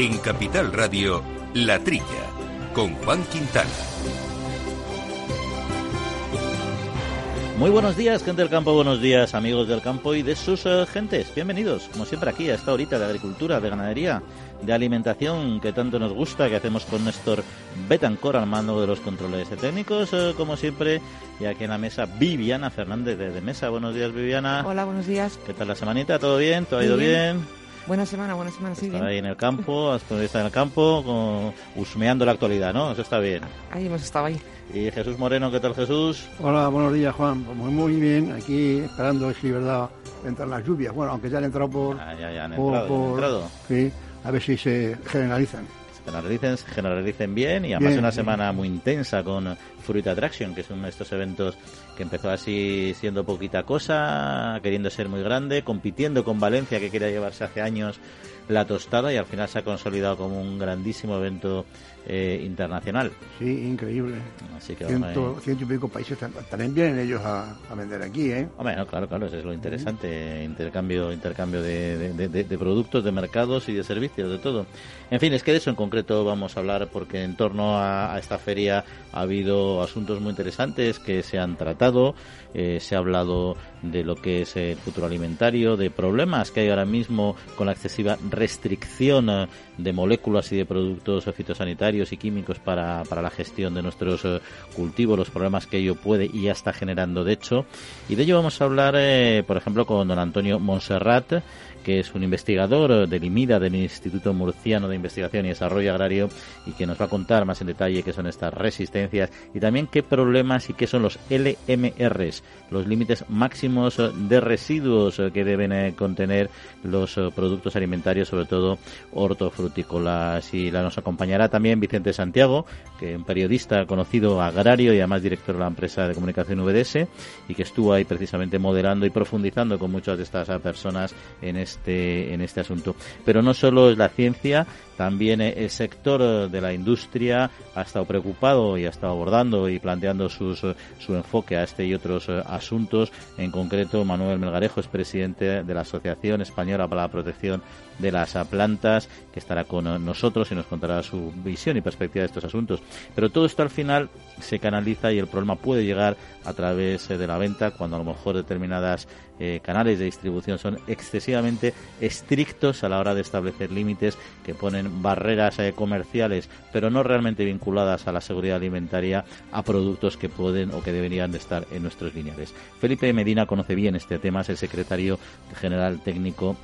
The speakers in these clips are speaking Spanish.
En Capital Radio, La Trilla, con Juan Quintana. Muy buenos días, gente del campo, buenos días, amigos del campo y de sus eh, gentes. Bienvenidos, como siempre, aquí a esta horita de agricultura, de ganadería, de alimentación que tanto nos gusta, que hacemos con Néstor Betancor al mando de los controles técnicos, eh, como siempre, y aquí en la mesa Viviana Fernández de, Mesa. Buenos días, Viviana. Hola, buenos días. ¿Qué tal la semanita? ¿Todo bien? ¿Todo ha ido bien? Buena semana, buena semana, sí. Ahí en el campo, está en el campo, con, husmeando la actualidad, ¿no? Eso está bien. Ahí hemos estado ahí. ¿Y Jesús Moreno, qué tal Jesús? Hola, buenos días Juan. Pues muy, muy bien, aquí esperando si verdad entran las lluvias. Bueno, aunque ya han entrado por... Ah, ya, ya han entrado, Sí, a ver si se generalizan. Se generalicen, generalicen bien y además una semana muy intensa con Fruit Attraction, que es uno de estos eventos que empezó así siendo poquita cosa, queriendo ser muy grande, compitiendo con Valencia, que quería llevarse hace años la tostada y al final se ha consolidado como un grandísimo evento eh, internacional. Sí, increíble. Así que ciento, ciento y pico países también vienen ellos a, vender aquí, ¿eh? Hombre, claro, claro, eso es lo interesante, intercambio, intercambio de, de, productos, de mercados y de servicios, de todo. En fin, es que de eso en concreto vamos a hablar porque en torno a, a esta feria ha habido asuntos muy interesantes que se han tratado. Eh, se ha hablado de lo que es el futuro alimentario, de problemas que hay ahora mismo con la excesiva restricción eh, de moléculas y de productos fitosanitarios y químicos para, para la gestión de nuestros eh, cultivos, los problemas que ello puede y ya está generando de hecho. Y de ello vamos a hablar, por ejemplo, con don Antonio Monserrat, que es un investigador del IMIDA, del Instituto Murciano de Investigación y Desarrollo Agrario, y que nos va a contar más en detalle qué son estas resistencias y también qué problemas y qué son los LMRs, los límites máximos de residuos que deben eh, contener los eh, productos alimentarios, sobre todo hortofrutícolas. Y la nos acompañará también Vicente Santiago, que es un periodista conocido agrario y además director de la empresa de comunicación VDS, y que estuvo ahí precisamente moderando y profundizando con muchas de estas personas en este este, en este asunto. Pero no solo es la ciencia, también el sector de la industria ha estado preocupado y ha estado abordando y planteando su enfoque a este y otros eh, asuntos. En concreto, Manuel Melgarejo es presidente de la Asociación Española para la Protección de las Plantas, que estará con nosotros y nos contará su visión y perspectiva de estos asuntos. Pero todo esto al final se canaliza y el problema puede llegar a través eh, de la venta cuando a lo mejor determinadas eh, canales de distribución son excesivamente estrictos a la hora de establecer límites que ponen barreras eh, comerciales, pero no realmente vinculadas a la seguridad alimentaria, a productos que pueden o que deberían de estar en nuestros lineales. Felipe Medina conoce bien este tema, es el secretario general técnico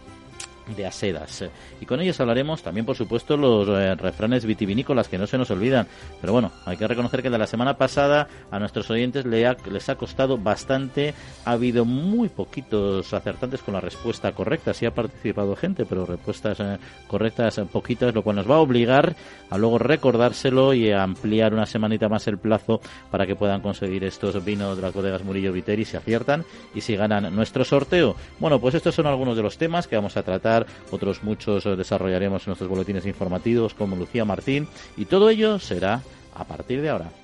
de asedas. Y con ellos hablaremos también, por supuesto, los eh, refranes vitivinícolas que no se nos olvidan. Pero bueno, hay que reconocer que de la semana pasada a nuestros oyentes les ha costado bastante. Ha habido muy poquitos acertantes con la respuesta correcta. Sí ha participado gente, pero respuestas eh, correctas eh, poquitas, lo cual nos va a obligar a luego recordárselo y a ampliar una semanita más el plazo para que puedan conseguir estos vinos de las bodegas Murillo Viteri si aciertan y si ganan nuestro sorteo. Bueno, pues estos son algunos de los temas que vamos a tratar otros muchos eh, desarrollaremos en nuestros boletines informativos como Lucía Martín y todo ello será a partir de ahora.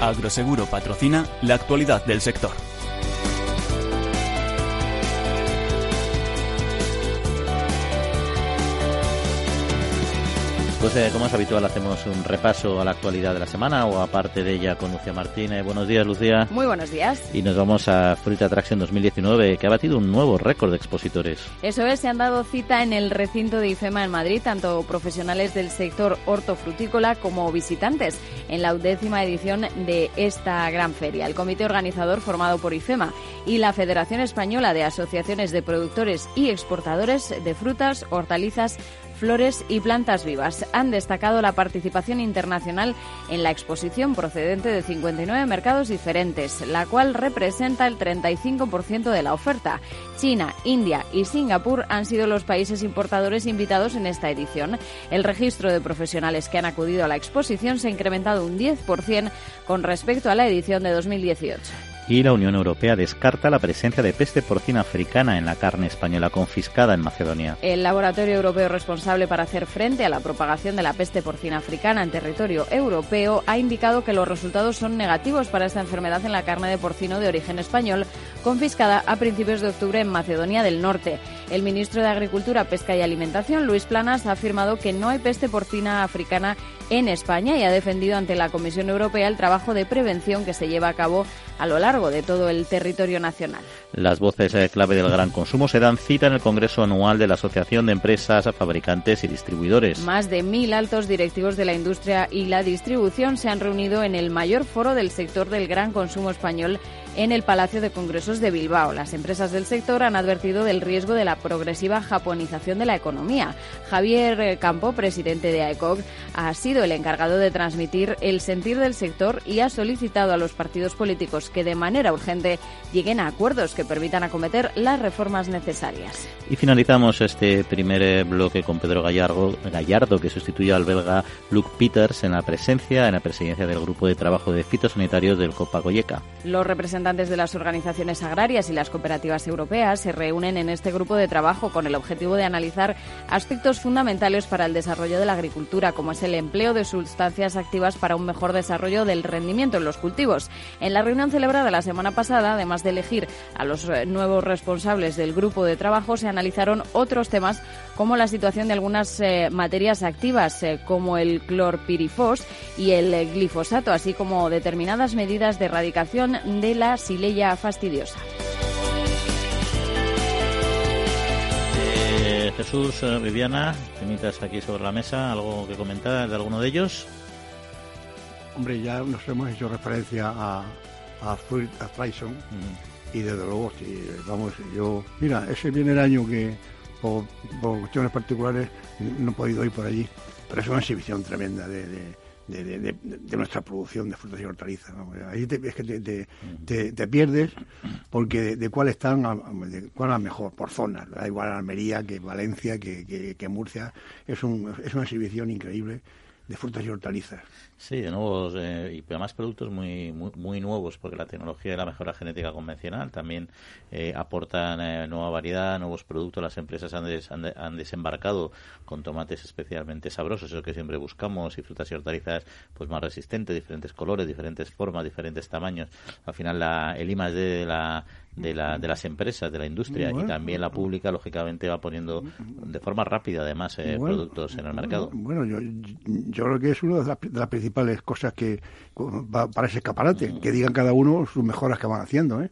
Agroseguro patrocina la actualidad del sector. Pues eh, como es habitual hacemos un repaso a la actualidad de la semana o aparte de ella con Lucía Martínez. Buenos días Lucía. Muy buenos días. Y nos vamos a Fruit Attraction 2019 que ha batido un nuevo récord de expositores. Eso es, se han dado cita en el recinto de IFEMA en Madrid, tanto profesionales del sector hortofrutícola como visitantes, en la undécima edición de esta gran feria. El comité organizador formado por IFEMA y la Federación Española de Asociaciones de Productores y Exportadores de Frutas, Hortalizas, flores y plantas vivas. Han destacado la participación internacional en la exposición procedente de 59 mercados diferentes, la cual representa el 35% de la oferta. China, India y Singapur han sido los países importadores invitados en esta edición. El registro de profesionales que han acudido a la exposición se ha incrementado un 10% con respecto a la edición de 2018 y la Unión Europea descarta la presencia de peste porcina africana en la carne española confiscada en Macedonia. El laboratorio europeo responsable para hacer frente a la propagación de la peste porcina africana en territorio europeo ha indicado que los resultados son negativos para esta enfermedad en la carne de porcino de origen español confiscada a principios de octubre en Macedonia del Norte. El ministro de Agricultura, Pesca y Alimentación, Luis Planas, ha afirmado que no hay peste porcina africana en España y ha defendido ante la Comisión Europea el trabajo de prevención que se lleva a cabo a lo largo de todo el territorio nacional. Las voces eh, clave del gran consumo se dan cita en el Congreso Anual de la Asociación de Empresas, Fabricantes y Distribuidores. Más de mil altos directivos de la industria y la distribución se han reunido en el mayor foro del sector del gran consumo español en el Palacio de Congresos de Bilbao. Las empresas del sector han advertido del riesgo de la progresiva japonización de la economía. Javier Campo, presidente de AECOG, ha sido el encargado de transmitir el sentir del sector y ha solicitado a los partidos políticos que de manera urgente lleguen a acuerdos que permitan acometer las reformas necesarias. Y finalizamos este primer eh, bloque con Pedro Gallardo, Gallardo que sustituye al belga Luke Peters en la presencia en la presidencia del grupo de trabajo de fitosanitarios del Copagoyeca. Los representantes de las organizaciones agrarias y las cooperativas europeas se reúnen en este grupo de trabajo con el objetivo de analizar aspectos fundamentales para el desarrollo de la agricultura, como es el empleo de sustancias activas para un mejor desarrollo del rendimiento en los cultivos. En la reunión celebrada la semana pasada, además de elegir a los eh, nuevos responsables del grupo de trabajo, se analizaron otros temas como la situación de algunas eh, materias activas eh, como el clorpirifos y el glifosato, así como determinadas medidas de erradicación de la sileya fastidiosa. Jesús, Viviana, temitas aquí sobre la mesa, ¿algo que comentar de alguno de ellos? Hombre, ya nos hemos hecho referencia a, a, Tyson y desde luego, vamos, yo, mira, ese viene el año que por, cuestiones particulares no he podido ir por allí, pero es una exhibición tremenda de, de, nuestra producción de frutas y hortalizas. Ahí es que te, pierdes porque de, cuál están, de cuál es mejor, por zonas. Da igual Almería que Valencia, que, que, Murcia. Es, un, es una exhibición increíble de frutas y hortalizas. Sí, de nuevos eh, y además productos muy, muy, nuevos porque la tecnología y la mejora genética convencional también eh, aportan eh, nueva variedad, nuevos productos. Las empresas han, han, desembarcado con tomates especialmente sabrosos, eso que siempre buscamos, y frutas y hortalizas pues más resistentes, diferentes colores, diferentes formas, diferentes tamaños. Al final la, el I de la de, la, de las empresas, de la industria y también la pública, lógicamente, va poniendo de forma rápida, además, eh, productos en el mercado. Bueno, yo, yo creo que es una de las, de las principales cosas que para ese escaparate, que digan cada uno sus mejoras que van haciendo, ¿eh?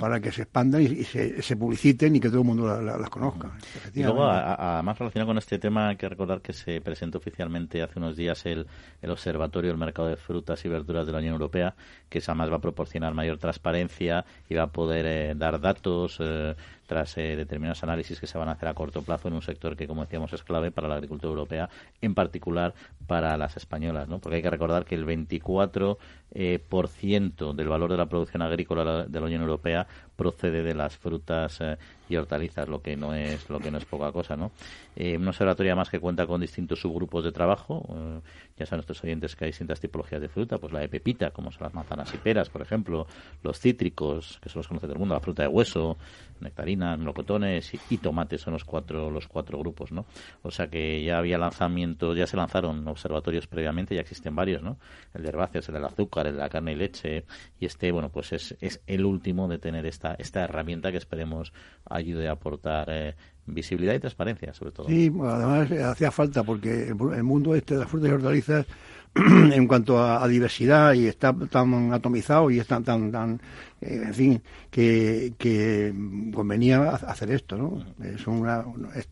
Para que se expandan y, se, publiciten y que todo el mundo las conozca. Y luego, además relacionado con este tema, hay que recordar que se presentó oficialmente hace unos días el, el Observatorio del Mercado de Frutas y Verduras de la Unión Europea, que además va a proporcionar mayor transparencia y va a poder eh, dar datos eh, tras eh, determinados análisis que se van a hacer a corto plazo en un sector que, como decíamos, es clave para la agricultura europea, en particular para las españolas, ¿no? Porque hay que recordar que el 24 eh, por ciento del valor de la producción agrícola de la Unión Europea procede de las frutas eh, y hortalizas, lo que no es lo que no es poca cosa, ¿no? Eh, un observatorio más que cuenta con distintos subgrupos de trabajo. Eh, ya saben nuestros oyentes que hay distintas tipologías de fruta, pues la de pepita, como son las manzanas y peras, por ejemplo, los cítricos, que son los conoce todo el mundo, la fruta de hueso, nectarinas, melocotones y, tomates son los cuatro los cuatro grupos, ¿no? O sea que ya había lanzamientos, ya se lanzaron observatorios previamente, ya existen varios, ¿no? El de herbáceas, el del azúcar, el de la carne y leche y este, bueno, pues es, es el último de tener esta esta herramienta que esperemos ayude a aportar eh, visibilidad y transparencia, sobre todo. Sí, además eh, hacía falta porque el mundo este de las frutas y hortalizas en cuanto a, diversidad y está tan atomizado y está tan, tan eh, en fin, que, que convenía hacer esto, ¿no? Es una,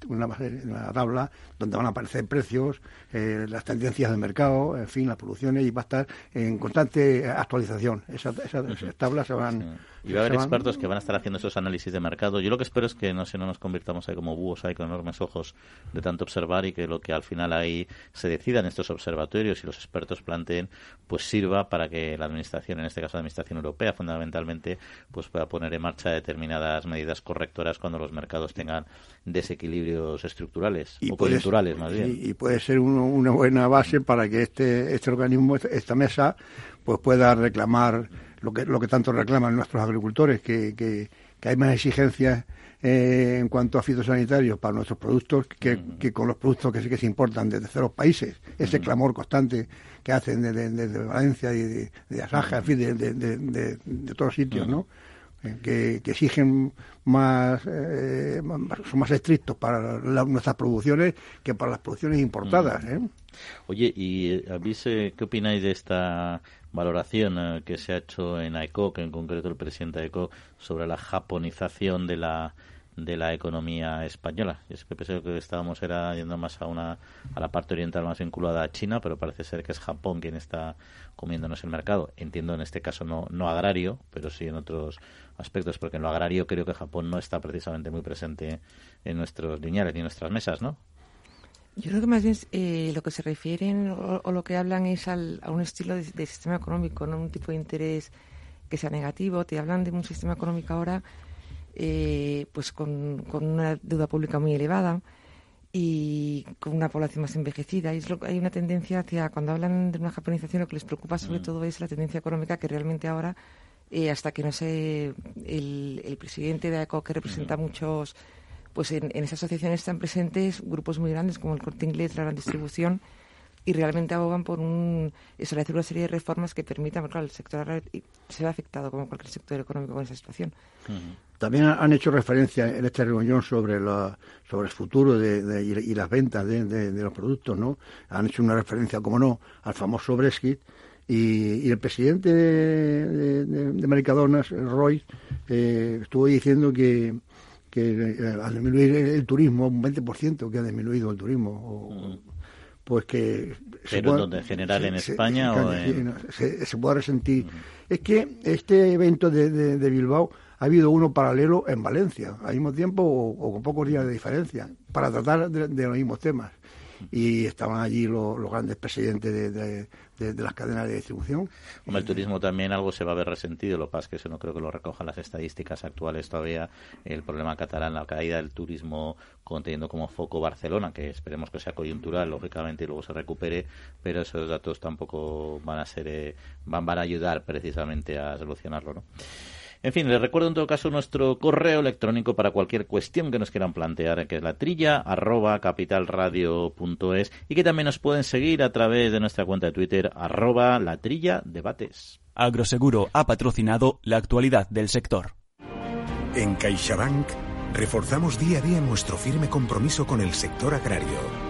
una, una tabla donde van a aparecer precios, eh, las tendencias del mercado, en fin, las producciones y va a estar en constante actualización. Esas, tablas se van... Y va a haber expertos que van a estar haciendo esos análisis de mercado. Yo lo que espero es que no, si no nos convirtamos ahí como búhos ahí con enormes ojos de tanto observar y que lo que al final ahí se decidan estos observatorios y los expertos planteen, pues sirva para que la administración, en este caso la administración europea, fundamentalmente, pues pueda poner en marcha determinadas medidas correctoras cuando los mercados tengan desequilibrios estructurales o coyunturales más bien. Y, puede ser una buena base para que este, este organismo, esta mesa, pues pueda reclamar lo que, lo que tanto reclaman nuestros agricultores, que, que, hay más exigencias eh, en cuanto a fitosanitarios para nuestros productos que, que, con los productos que, que se importan desde terceros países. Ese clamor constante que hacen desde Valencia y de, de, Asaja, en fin, de, de, todos sitios, ¿no? Eh, que, exigen más, eh, son más estrictos para nuestras producciones que para las producciones importadas. ¿eh? Oye, ¿y avise qué opináis de esta valoración que se ha hecho en AECOC, en concreto el presidente de AECOC, sobre la japonización de la de la economía española. Es que pensé que estábamos era yendo más a una a la parte oriental más vinculada a China, pero parece ser que es Japón quien está comiéndonos el mercado. Entiendo en este caso no no agrario, pero sí en otros aspectos, porque en lo agrario creo que Japón no está precisamente muy presente en nuestros lineales ni en nuestras mesas, ¿no? Yo creo que más bien eh, lo que se refieren o, lo que hablan es al, a un estilo de, de sistema económico, no un tipo de interés que sea negativo. Te hablan de un sistema económico ahora eh, pues con, una deuda pública muy elevada y con una población más envejecida. Y es lo, hay una tendencia hacia, cuando hablan de una japonización, lo que les preocupa sobre mm. todo es la tendencia económica que realmente ahora, eh, hasta que no sé, el, el presidente de AECO, que representa mm. muchos, pues en, en esas asociaciones están presentes grupos muy grandes como el Corte Inglés, la Gran Distribución, y realmente abogan por un establecer una serie de reformas que permitan, porque el sector se ve afectado como cualquier sector económico con esa situación. También han hecho referencia en esta reunión sobre sobre el futuro de, y las ventas de, los productos, ¿no? Han hecho una referencia, como no, al famoso Brexit y, el presidente de, de, Mercadonas, Roy, eh, estuvo diciendo que que eh, al disminuir el turismo, un 20% que ha disminuido el turismo, o, pues que... ¿Pero en general en España o se, se, puede resentir. Es que este evento de, de, Bilbao ha habido uno paralelo en Valencia, al mismo tiempo o, con pocos días de diferencia, para tratar de los mismos temas y estaban allí los, grandes presidentes de, de, las cadenas de distribución. Como el turismo también algo se va a ver resentido, lo que pasa es que eso no creo que lo recojan las estadísticas actuales todavía, el problema catalán, la caída del turismo conteniendo como foco Barcelona, que esperemos que sea coyuntural, lógicamente, y luego se recupere, pero esos datos tampoco van a ser, eh, van, van a ayudar precisamente a solucionarlo, ¿no? En fin, les recuerdo en todo caso nuestro correo electrónico para cualquier cuestión que nos quieran plantear, que es la trilla arroba capitalradio.es y que también nos pueden seguir a través de nuestra cuenta de Twitter arroba la trilla debates. Agroseguro ha patrocinado la actualidad del sector. En CaixaBank reforzamos día a día nuestro firme compromiso con el sector agrario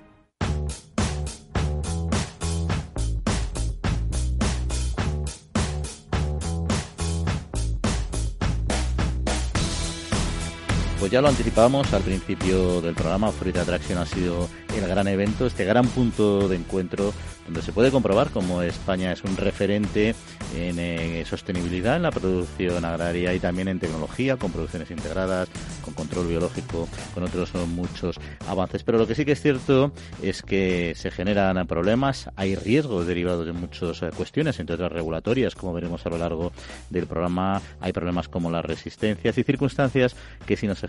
Ya lo anticipábamos al principio del programa, Fruit Attraction ha sido el gran evento, este gran punto de encuentro donde se puede comprobar cómo España es un referente en eh, sostenibilidad en la producción agraria y también en tecnología, con producciones integradas, con control biológico, con otros muchos avances. Pero lo que sí que es cierto es que se generan problemas, hay riesgos derivados de muchas eh, cuestiones, entre otras regulatorias, como veremos a lo largo del programa, hay problemas como las resistencias y circunstancias que si no se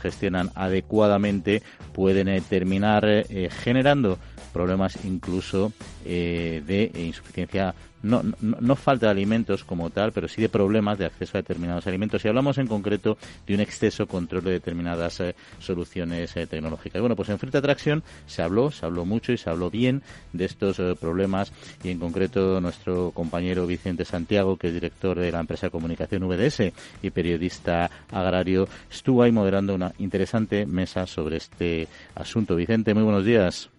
adecuadamente pueden eh, terminar eh, generando problemas incluso eh, de insuficiencia no, no, no, falta de alimentos como tal, pero sí de problemas de acceso a determinados alimentos. Y hablamos en concreto de un exceso control de determinadas eh, soluciones eh, tecnológicas. Bueno, pues en Fruit Attraction se habló, se habló mucho y se habló bien de estos eh, problemas y en concreto nuestro compañero Vicente Santiago, que es director de la empresa de comunicación VDS y periodista agrario, estuvo ahí moderando una interesante mesa sobre este asunto. Vicente, muy buenos días.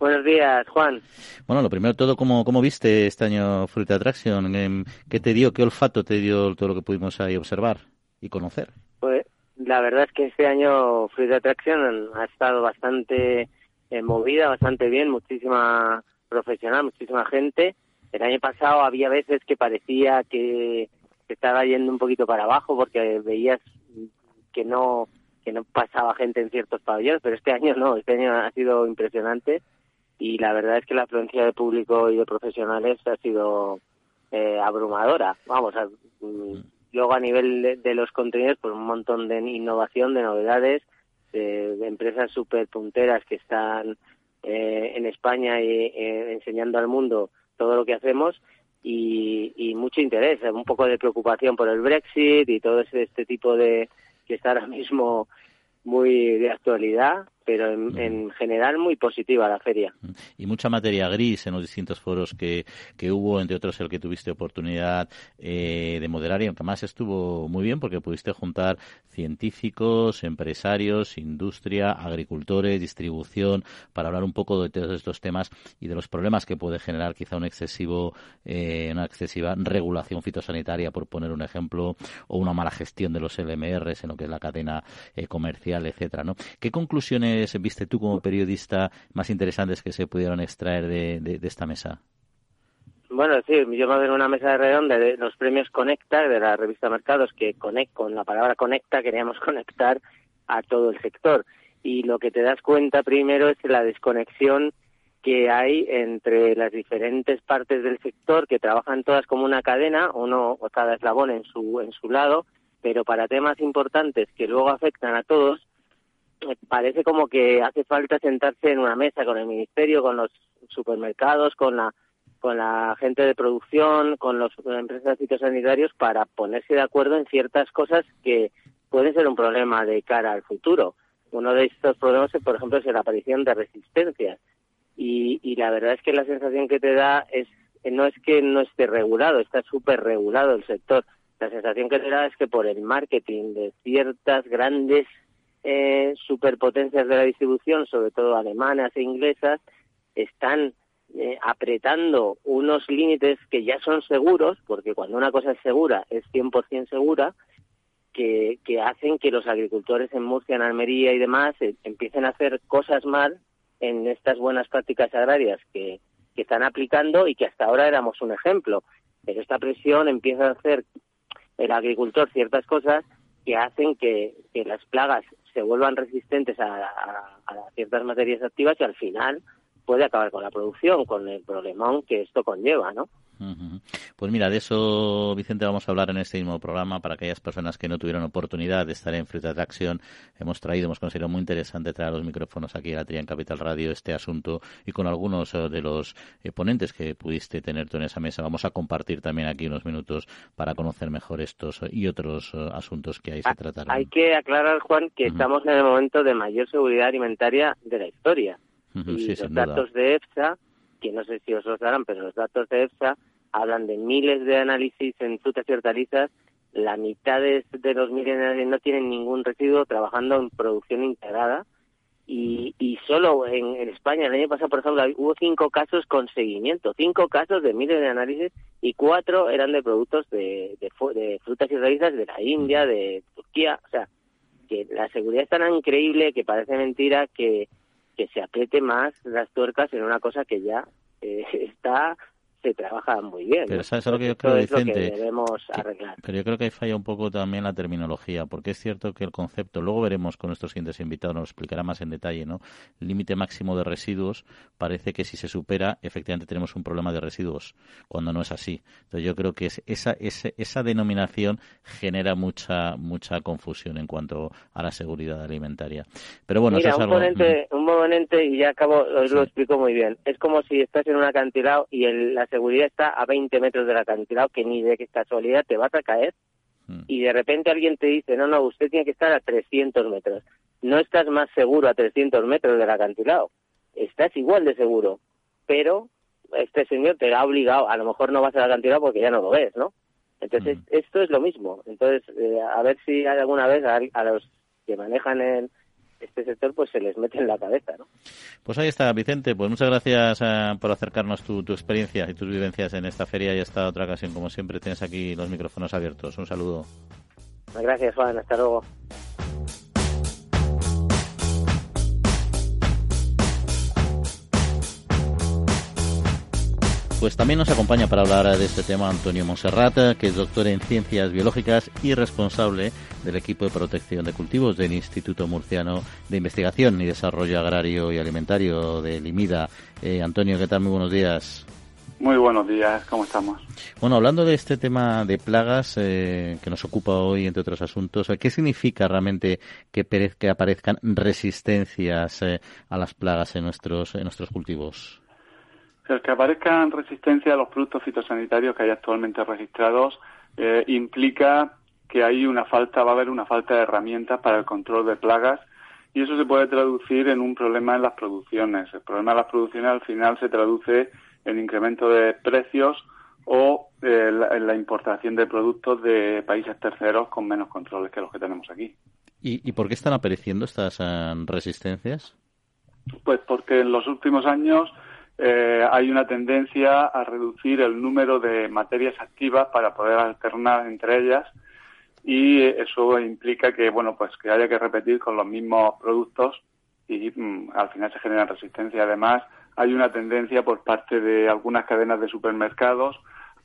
Buenos días, Juan. Bueno, lo primero de todo, ¿cómo, cómo viste este año Fruit Attraction? Em, ¿Qué te dio, qué olfato te dio todo lo que pudimos ahí observar y conocer? Pues la verdad es que este año Fruit Attraction ha estado bastante eh, movida, bastante bien, muchísima profesional, muchísima gente. El año pasado había veces que parecía que, que estaba yendo un poquito para abajo porque veías que no que no pasaba gente en ciertos pabellones, pero este año no, este año ha sido impresionante y la verdad es que la afluencia de público y de profesionales ha sido eh, abrumadora. Vamos, a, mm, luego a nivel de, los contenidos, pues un montón de innovación, de novedades, de, empresas súper punteras que están eh, en España y eh, enseñando al mundo todo lo que hacemos y, y, mucho interés, un poco de preocupación por el Brexit y todo ese, este tipo de que está ahora mismo muy de actualidad pero en, general muy positiva la feria. Y mucha materia gris en los distintos foros que, que hubo, entre otros el que tuviste oportunidad eh, de moderar y aunque más estuvo muy bien porque pudiste juntar científicos, empresarios, industria, agricultores, distribución, para hablar un poco de todos estos temas y de los problemas que puede generar quizá un excesivo, eh, una excesiva regulación fitosanitaria, por poner un ejemplo, o una mala gestión de los LMRs en lo que es la cadena eh, comercial, etcétera, ¿no? ¿Qué conclusiones viste tú como periodista más interesantes que se pudieron extraer de, esta mesa? Bueno, sí, yo me en una mesa de redonda de los premios Conecta de la revista Mercados, que conect, con la palabra Conecta queríamos conectar a todo el sector. Y lo que te das cuenta primero es la desconexión que hay entre las diferentes partes del sector que trabajan todas como una cadena, uno o cada eslabón en su, en su lado, pero para temas importantes que luego afectan a todos, parece como que hace falta sentarse en una mesa con el ministerio, con los supermercados, con la con la gente de producción, con las empresas fitosanitarios para ponerse de acuerdo en ciertas cosas que pueden ser un problema de cara al futuro. Uno de estos problemas, por ejemplo, es la aparición de resistencias. Y, y la verdad es que la sensación que te da es no es que no esté regulado, está súper regulado el sector. La sensación que te da es que por el marketing de ciertas grandes eh, superpotencias de la distribución, sobre todo alemanas e inglesas, están eh, apretando unos límites que ya son seguros, porque cuando una cosa es segura es 100% segura, que, que hacen que los agricultores en Murcia, en Almería y demás eh, empiecen a hacer cosas mal en estas buenas prácticas agrarias que, que están aplicando y que hasta ahora éramos un ejemplo. Pero esta presión empieza a hacer el agricultor ciertas cosas que hacen que, que las plagas se vuelvan resistentes a, ciertas materias activas y al final puede acabar con la producción, con el problemón que esto conlleva, ¿no? Pues mira, de eso, Vicente, vamos a hablar en este mismo programa para aquellas personas que no tuvieron oportunidad de estar en Fruit Attraction. Hemos traído, hemos considerado muy interesante traer los micrófonos aquí a la Tria en Capital Radio este asunto y con algunos eh, de los eh, ponentes que pudiste tener tú en esa mesa. Vamos a compartir también aquí unos minutos para conocer mejor estos y otros eh, asuntos que ahí se ah, trataron. Hay que aclarar, Juan, que estamos en el momento de mayor seguridad alimentaria de la historia. y los datos de EFSA, que no sé si os los darán, pero los datos de EFSA hablan de miles de análisis en frutas y hortalizas, la mitad de, los miles de no tienen ningún residuo trabajando en producción integrada y, y solo en, España. El año pasado, por ejemplo, hubo cinco casos con seguimiento, cinco casos de miles de análisis y cuatro eran de productos de, de, frutas y hortalizas de la India, de Turquía, o sea, que la seguridad es tan increíble que parece mentira que, que se apriete más las tuercas en una cosa que ya eh, está se trabaja muy bien. Pero ¿sabes lo que yo creo, Vicente? pero yo creo que ahí falla un poco también la terminología, porque es cierto que el concepto, luego veremos con nuestros siguientes invitados, nos explicará más en detalle, ¿no? Límite máximo de residuos parece que si se supera, efectivamente tenemos un problema de residuos, cuando no es así. Entonces yo creo que esa, esa, esa denominación genera mucha mucha confusión en cuanto a la seguridad alimentaria. Pero bueno, Mira, eso es un, algo... un y ya acabo, os lo explico muy bien. Es como si estás en un acantilado y el, las seguridad está a 20 metros del acantilado, que ni de casualidad te vas a caer, Mm. y de repente alguien te dice, no, no, usted tiene que estar a 300 metros. No estás más seguro a 300 metros del acantilado, estás igual de seguro, pero este señor te ha obligado, a lo mejor no vas al acantilado porque ya no lo ves, ¿no? Entonces, esto es lo mismo. Entonces, eh, a ver si hay alguna vez a, a los que manejan el, este sector, pues se les mete en la cabeza, ¿no? Pues ahí está, Vicente. Pues muchas gracias eh, por acercarnos tu, tu experiencia y tus vivencias en esta feria y esta otra ocasión. Como siempre, tienes aquí los micrófonos abiertos. Un saludo. Gracias, Juan. Hasta luego. Pues también nos acompaña para hablar de este tema Antonio Monserrat, que es doctor en Ciencias Biológicas y responsable del equipo de protección de cultivos del Instituto Murciano de Investigación y Desarrollo Agrario y Alimentario de Limida. Eh, Antonio, ¿qué tal? Muy buenos días. Muy buenos días, ¿cómo estamos? Bueno, hablando de este tema de plagas eh, que nos ocupa hoy, entre otros asuntos, ¿qué significa realmente que, que aparezcan resistencias eh, a las plagas en nuestros, en nuestros cultivos? El que aparezcan resistencia a los productos fitosanitarios que hay actualmente registrados eh, implica que hay una falta, va a haber una falta de herramientas para el control de plagas y eso se puede traducir en un problema en las producciones. El problema de las producciones al final se traduce en incremento de precios o eh, la, en la importación de productos de países terceros con menos controles que los que tenemos aquí. ¿Y, y por qué están apareciendo estas uh, resistencias? Pues porque en los últimos años eh, hay una tendencia a reducir el número de materias activas para poder alternar entre ellas y eso implica que bueno pues que haya que repetir con los mismos productos y mm, al final se genera resistencia además hay una tendencia por parte de algunas cadenas de supermercados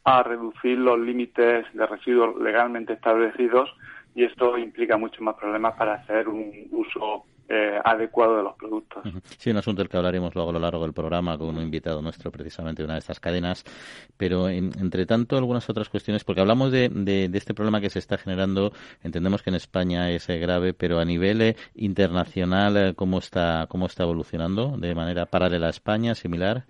a reducir los límites de residuos legalmente establecidos y esto implica muchos más problemas para hacer un uso eh, adecuado de los productos. Sí, un asunto del que hablaremos luego a lo largo del programa con un invitado nuestro, precisamente de una de estas cadenas. Pero, en, entre tanto, algunas otras cuestiones, porque hablamos de, de, de, este problema que se está generando, entendemos que en España es eh, grave, pero a nivel eh, internacional, eh, ¿cómo está, ¿cómo está evolucionando? ¿De manera paralela a España, similar?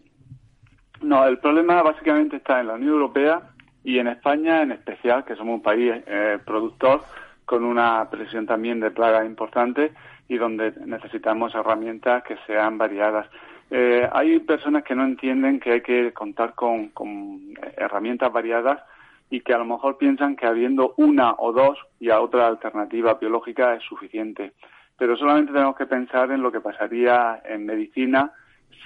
No, el problema básicamente está en la Unión Europea y en España en especial, que somos un país eh, productor con una presión también de plagas importante y donde necesitamos herramientas que sean variadas. Eh, hay personas que no entienden que hay que contar con, con, herramientas variadas y que a lo mejor piensan que habiendo una o dos y a otra alternativa biológica es suficiente. Pero solamente tenemos que pensar en lo que pasaría en medicina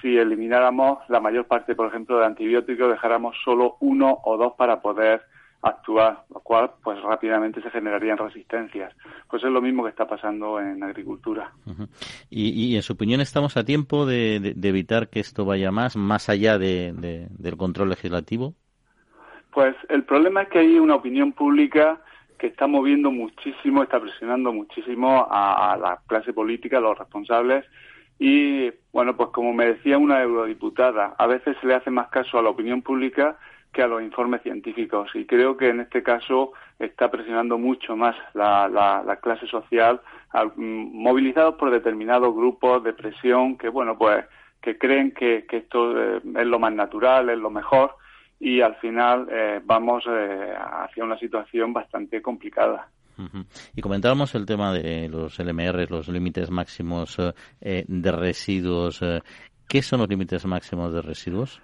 si elimináramos la mayor parte, por ejemplo, de antibióticos, dejáramos solo uno o dos para poder actuar, lo cual pues rápidamente se generarían resistencias. Pues es lo mismo que está pasando en agricultura. Uh -huh. y, y, en su opinión estamos a tiempo de, de, de evitar que esto vaya más, más allá de, del control legislativo. Pues el problema es que hay una opinión pública que está moviendo muchísimo, está presionando muchísimo a, a la clase política, a los responsables, y bueno, pues como me decía una eurodiputada, a veces se le hace más caso a la opinión pública que a los informes científicos. Y creo que en este caso está presionando mucho más la, la, la clase social, al, movilizados por determinados grupos de presión que, bueno, pues que creen que, que esto eh, es lo más natural, es lo mejor, y al final eh, vamos eh, hacia una situación bastante complicada. Y comentábamos el tema de los LMR, los límites máximos eh, de residuos. ¿Qué son los límites máximos de residuos?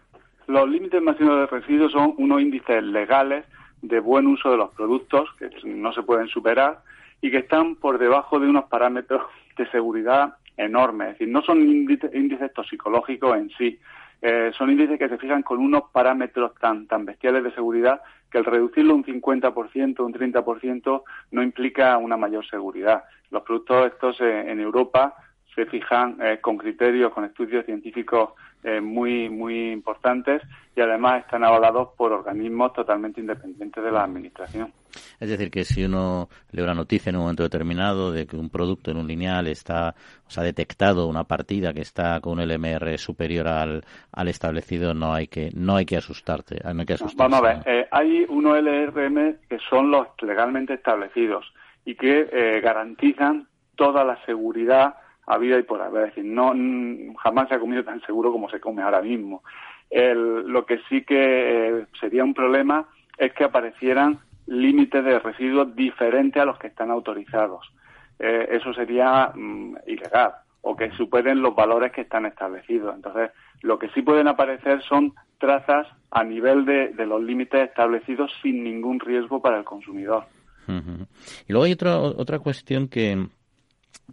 Los límites máximos de residuos son unos índices legales de buen uso de los productos que no se pueden superar y que están por debajo de unos parámetros de seguridad enormes. Es decir, no son índices, toxicológicos en sí, eh, son índices que se fijan con unos parámetros tan, tan bestiales de seguridad que el reducirlo un 50%, un 30% no implica una mayor seguridad. Los productos estos eh, en Europa se fijan eh, con criterios, con estudios científicos eh, muy muy importantes y además están avalados por organismos totalmente independientes de la administración. Es decir, que si uno lee una noticia en un momento determinado de que un producto en un lineal está, o sea, detectado una partida que está con un LMR superior al, al establecido, no hay que no hay que asustarte, no hay que asustarse. Vamos a ver, eh, hay unos LRM que son los legalmente establecidos y que eh, garantizan toda la seguridad a vida y por haber. Es decir, no, jamás se ha comido tan seguro como se come ahora mismo. lo que sí que eh, sería un problema es que aparecieran límites de residuos diferentes a los que están autorizados. Eh, eso sería mm, ilegal o que superen los valores que están establecidos. Entonces, lo que sí pueden aparecer son trazas a nivel de, los límites establecidos sin ningún riesgo para el consumidor. Y luego hay otra, otra cuestión que,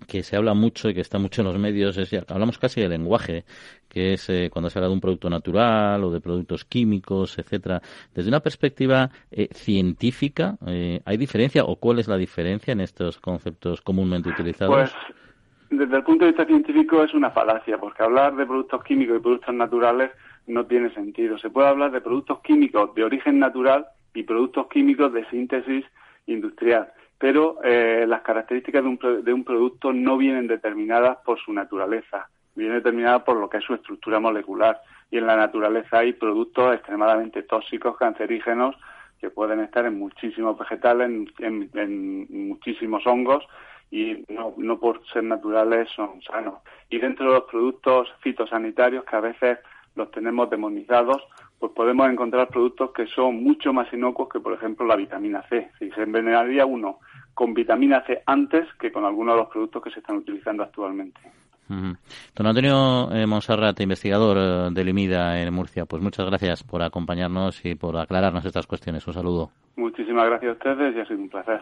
que se habla mucho y que está mucho en los medios, es, hablamos casi de lenguaje, que es eh, cuando se habla de un producto natural o de productos químicos, etcétera. Desde una perspectiva eh, científica, eh, ¿hay diferencia o cuál es la diferencia en estos conceptos comúnmente utilizados? Pues desde el punto de vista científico es una falacia, porque hablar de productos químicos y productos naturales no tiene sentido. Se puede hablar de productos químicos de origen natural y productos químicos de síntesis industrial pero eh, las características de un, de un producto no vienen determinadas por su naturaleza, vienen determinadas por lo que es su estructura molecular. Y en la naturaleza hay productos extremadamente tóxicos, cancerígenos, que pueden estar en muchísimos vegetales, en, muchísimos hongos, y no, no por ser naturales son sanos. Y dentro de los productos fitosanitarios, que a veces los tenemos demonizados, pues podemos encontrar productos que son mucho más inocuos que, por ejemplo, la vitamina C. Si se envenenaría uno con vitamina C antes que con algunos de los productos que se están utilizando actualmente. Don Antonio eh, Monserrat, investigador eh, del IMIDA en Murcia, pues muchas gracias por acompañarnos y por aclararnos estas cuestiones. Un saludo. Muchísimas gracias a ustedes y ha sido un placer.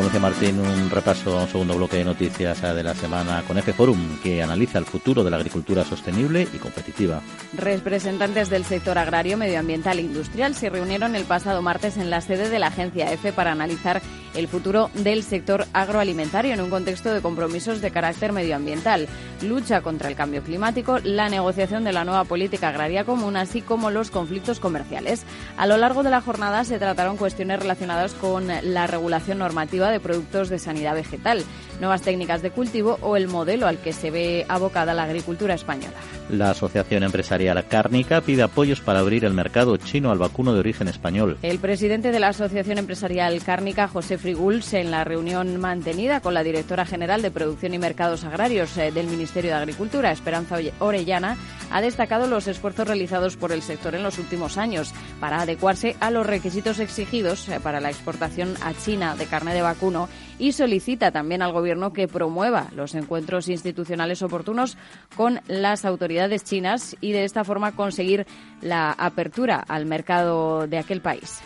como decía Martín, un repaso a un segundo bloque de noticias de la semana con F Forum, que analiza el futuro de la agricultura sostenible y competitiva. Representantes del sector agrario, medioambiental e industrial se reunieron el pasado martes en la sede de la agencia EFE para analizar el futuro del sector agroalimentario en un contexto de compromisos de carácter medioambiental, lucha contra el cambio climático, la negociación de la nueva política agraria común, así como los conflictos comerciales. A lo largo de la jornada se trataron cuestiones relacionadas con la regulación normativa de productos de sanidad vegetal, nuevas técnicas de cultivo o el modelo al que se ve abocada la agricultura española. La Asociación Empresarial Cárnica pide apoyos para abrir el mercado chino al vacuno de origen español. El presidente de la Asociación Empresarial Cárnica, José Friguls, en la reunión mantenida con la directora general de Producción y Mercados Agrarios eh, del Ministerio de Agricultura, Esperanza Orellana, ha destacado los esfuerzos realizados por el sector en los últimos años para adecuarse a los requisitos exigidos eh, para la exportación a China de carne de vacuno y solicita también al Gobierno que promueva los encuentros institucionales oportunos con las autoridades chinas y de esta forma conseguir la apertura al mercado de aquel país.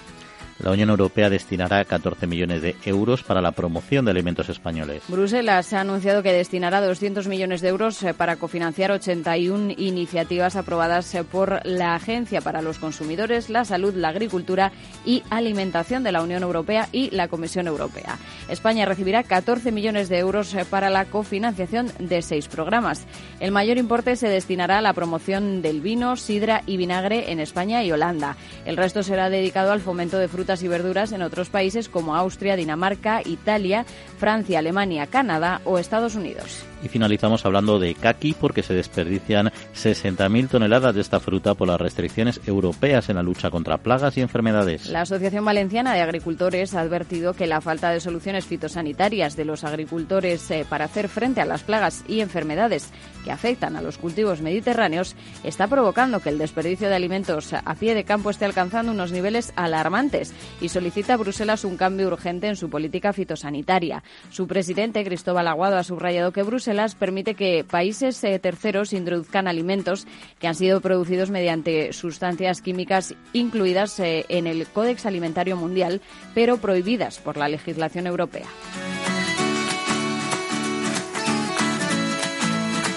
La Unión Europea destinará 14 millones de euros para la promoción de alimentos españoles. Bruselas ha anunciado que destinará 200 millones de euros eh, para cofinanciar 81 iniciativas aprobadas eh, por la Agencia para los Consumidores, la Salud, la Agricultura y Alimentación de la Unión Europea y la Comisión Europea. España recibirá 14 millones de euros eh, para la cofinanciación de seis programas. El mayor importe se destinará a la promoción del vino, sidra y vinagre en España y Holanda. El resto será dedicado al fomento de frutas frutas y verduras en otros países como Austria, Dinamarca, Italia, Francia, Alemania, Canadá o Estados Unidos. Y finalizamos hablando de kaki porque se desperdician 60.000 toneladas de esta fruta por las restricciones europeas en la lucha contra plagas y enfermedades. La Asociación Valenciana de Agricultores ha advertido que la falta de soluciones fitosanitarias de los agricultores eh, para hacer frente a las plagas y enfermedades que afectan a los cultivos mediterráneos está provocando que el desperdicio de alimentos a pie de campo esté alcanzando unos niveles alarmantes. y solicita a Bruselas un cambio urgente en su política fitosanitaria. Su presidente, Cristóbal Aguado, ha subrayado que Bruselas permite que países eh, terceros introduzcan alimentos que han sido producidos mediante sustancias químicas incluidas eh, en el Códex Alimentario Mundial, pero prohibidas por la legislación europea.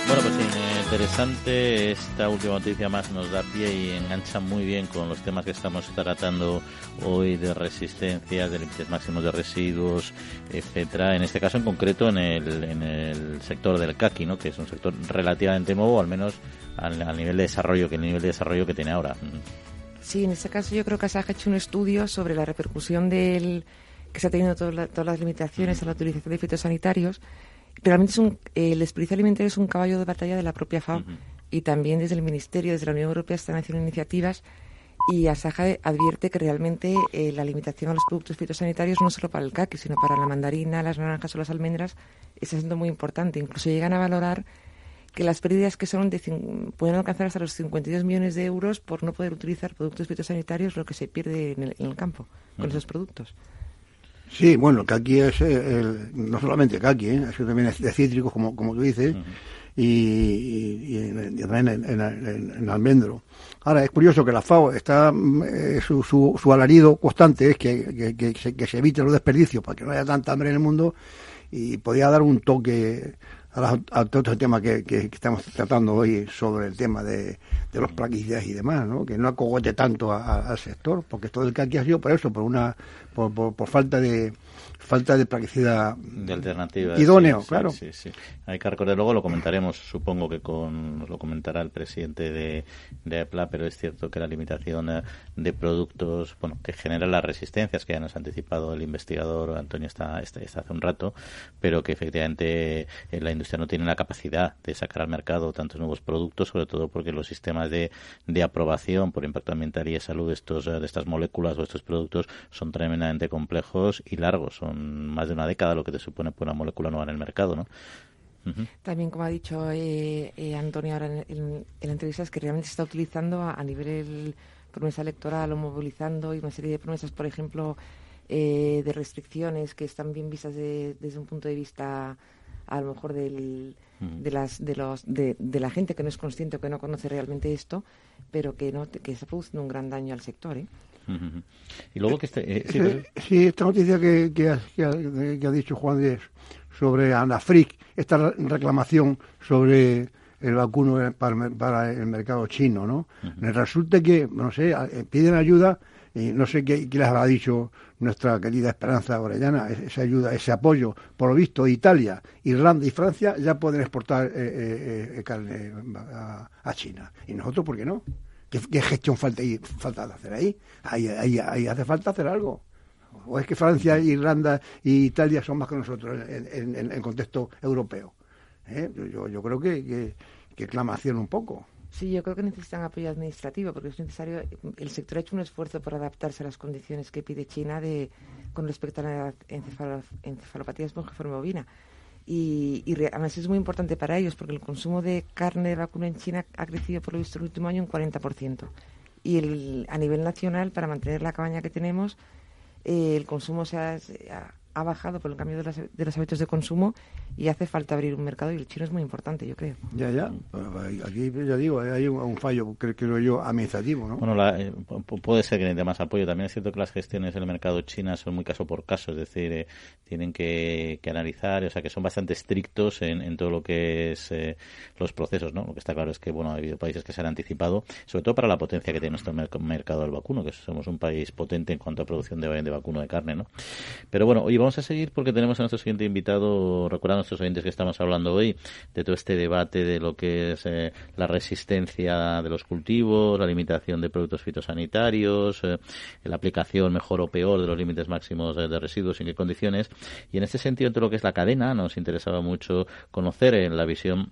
Bueno, pues interesante. Esta última noticia más nos da pie y engancha muy bien con los temas que estamos tratando hoy de resistencia, de límites máximos de residuos, etcétera. En este caso en concreto en el, en el sector del caqui, ¿no? que es un sector relativamente nuevo, al menos al, nivel de desarrollo que el nivel de desarrollo que tiene ahora. Sí, en este caso yo creo que se ha hecho un estudio sobre la repercusión del que se ha tenido todas las limitaciones a la utilización de fitosanitarios realmente es un, el desperdicio alimentario es un caballo de batalla de la propia FAO y también desde el Ministerio, desde la Unión Europea están haciendo iniciativas y Asaja advierte que realmente eh, la limitación a los productos fitosanitarios no solo para el caqui, sino para la mandarina, las naranjas o las almendras está siendo muy importante. Incluso llegan a valorar que las pérdidas que son de, pueden alcanzar hasta los 52 millones de euros por no poder utilizar productos fitosanitarios, lo que se pierde en el, campo con esos productos. Sí, bueno, el caqui es el, no solamente caqui, ¿eh? es también es de cítricos, como, como tú dices, y, también en, almendro. Ahora, es curioso que la FAO está, eh, su, su, alarido constante es que, que, se, que se evite los desperdicios para que no haya tanta hambre en el mundo y podría dar un toque a, todo este tema que, estamos tratando hoy sobre el tema de, los plaquicidas y demás, ¿no? que no acogote tanto al sector, porque todo el caqui ha sido por eso, por una por, por falta de, falta de practicidad de alternativa idóneo, claro. Sí, sí, Hay que recordar, luego lo comentaremos, supongo que con, nos lo comentará el presidente de, de EPLA, pero es cierto que la limitación eh, de productos, bueno, que genera las resistencias que ya nos ha anticipado el investigador Antonio está, está, hace un rato, pero que efectivamente eh, la industria no tiene la capacidad de sacar al mercado tantos nuevos productos, sobre todo porque los sistemas de, de aprobación por impacto ambiental y de salud de, estos, de estas moléculas o estos productos son tremendamente complejos y largos, son más de una década lo que te supone por una molécula nueva en el mercado, ¿no? También, como ha dicho eh, eh, Antonio ahora en, la entrevista, es que realmente se está utilizando a, nivel promesa electoral o movilizando y una serie de promesas, por ejemplo, eh, de restricciones que están bien vistas desde un punto de vista a lo mejor del, de las de los de, la gente que no es consciente o que no conoce realmente esto pero que no que está produciendo un gran daño al sector ¿eh? Y luego que este, eh, sí, esta noticia que, que, ha, dicho Juan sobre Anafric, esta reclamación sobre el vacuno para, el mercado chino, ¿no? Resulta que, no sé, eh, piden ayuda y no sé qué, les ha dicho nuestra querida Esperanza Orellana, esa ayuda, ese apoyo. Por lo visto, Italia, Irlanda y Francia ya pueden exportar eh, carne a, a, China. ¿Y nosotros por qué no? ¿Qué, gestión falta, ahí, falta hacer ahí? Ahí, ahí? hace falta hacer algo. ¿O es que Francia, Irlanda y Italia son más que nosotros en, el contexto europeo? ¿Eh? Yo, yo, creo que, que, clamación un poco. Sí, yo creo que necesitan apoyo administrativo porque es necesario. El sector ha hecho un esfuerzo por adaptarse a las condiciones que pide China de, con respecto a la encefalopatía espongiforme bovina y, además es muy importante para ellos porque el consumo de carne de vacuna en China ha crecido por lo visto el último año un 40%. Y el, a nivel nacional, para mantener la cabaña que tenemos, eh, el consumo se ha, ha bajado por el cambio de, los hábitos de consumo y hace falta abrir un mercado y el chino es muy importante, yo creo. Ya, ya. Aquí ya digo, hay un, fallo, creo, yo, administrativo, ¿no? Bueno, eh, puede ser que necesite más apoyo. También es cierto que las gestiones en el mercado china son muy caso por caso, es decir, eh, tienen que, analizar, o sea, que son bastante estrictos en, todo lo que es eh, los procesos, ¿no? Lo que está claro es que, bueno, ha habido países que se han anticipado, sobre todo para la potencia que tiene nuestro mercado del vacuno, que somos un país potente en cuanto a producción de, de vacuno de carne, ¿no? Pero bueno, hoy vamos a seguir porque tenemos a nuestro siguiente invitado, recuerda a nuestros oyentes que estamos hablando hoy de todo este debate de lo que es eh, la resistencia de los cultivos, la limitación de productos fitosanitarios, eh, la aplicación mejor o peor de los límites máximos de, residuos, en qué condiciones. Y en este sentido, entre lo que es la cadena, nos interesaba mucho conocer en la visión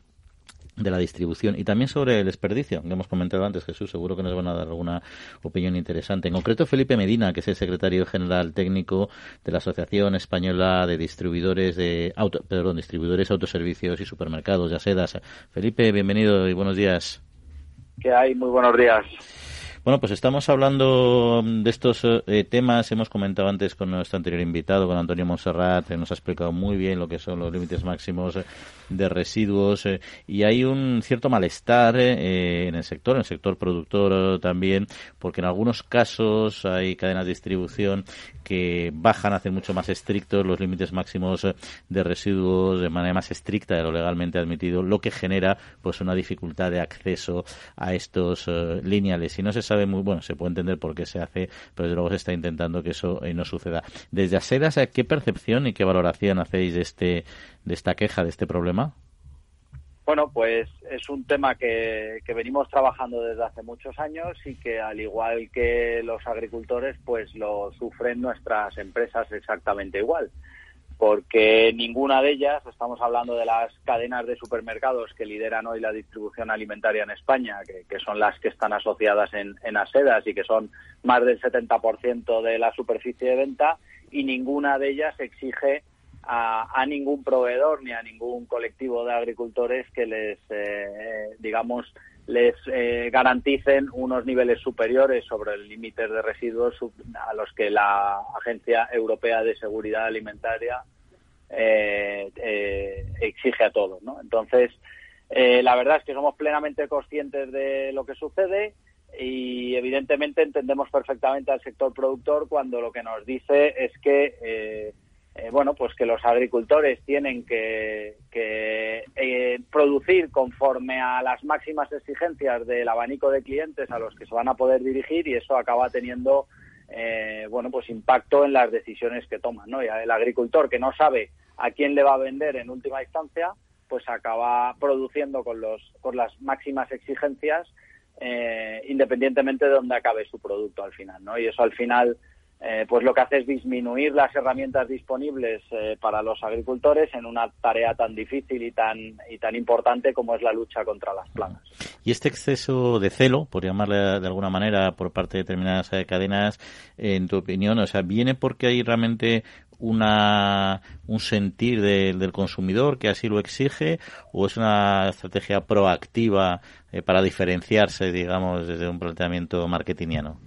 de la distribución y también sobre el desperdicio, que hemos comentado antes, Jesús, seguro que nos van a dar alguna opinión interesante. En concreto, Felipe Medina, que es el secretario general técnico de la Asociación Española de Distribuidores de auto, perdón, distribuidores, autoservicios y supermercados, de Asedas. Felipe, bienvenido y buenos días. ¿Qué hay? Muy buenos días. Bueno, pues estamos hablando de estos eh, temas. Hemos comentado antes con nuestro anterior invitado, con Antonio Monserrat, que nos ha explicado muy bien lo que son los límites máximos de residuos eh, y hay un cierto malestar eh, en el sector, en el sector productor también, porque en algunos casos hay cadenas de distribución que bajan, hacen mucho más estrictos los límites máximos de residuos de manera más estricta de lo legalmente admitido, lo que genera pues una dificultad de acceso a estos uh, lineales. Y no se sabe muy, bueno, se puede entender por qué se hace, pero desde luego se está intentando que eso eh, no suceda. Desde Aseras, ¿qué percepción y qué valoración hacéis de, este, de esta queja, de este problema? Bueno, pues es un tema que, que, venimos trabajando desde hace muchos años y que al igual que los agricultores, pues lo sufren nuestras empresas exactamente igual. Porque ninguna de ellas, estamos hablando de las cadenas de supermercados que lideran hoy la distribución alimentaria en España, que, que son las que están asociadas en, en ASEDAS y que son más del 70% de la superficie de venta, y ninguna de ellas exige a, ningún proveedor ni a ningún colectivo de agricultores que les, eh, digamos, les eh, garanticen unos niveles superiores sobre el límite de residuos a los que la Agencia Europea de Seguridad Alimentaria eh, exige a todos. ¿no? Entonces, la verdad es que somos plenamente conscientes de lo que sucede y evidentemente entendemos perfectamente al sector productor cuando lo que nos dice es que eh, bueno, pues que los agricultores tienen que, eh, producir conforme a las máximas exigencias del abanico de clientes a los que se van a poder dirigir y eso acaba teniendo, eh, bueno, pues impacto en las decisiones que toman, ¿no? Y el agricultor que no sabe a quién le va a vender en última instancia, pues acaba produciendo con los con las máximas exigencias, independientemente de dónde acabe su producto al final, ¿no? Y eso al final eh, pues lo que hace es disminuir las herramientas disponibles eh, para los agricultores en una tarea tan difícil y tan y tan importante como es la lucha contra las plagas. Y este exceso de celo, por llamarle de alguna manera, por parte de determinadas eh, cadenas, en tu opinión, o sea, viene porque hay realmente una un sentir del consumidor que así lo exige o es una estrategia proactiva para diferenciarse, digamos, desde un planteamiento marketingiano?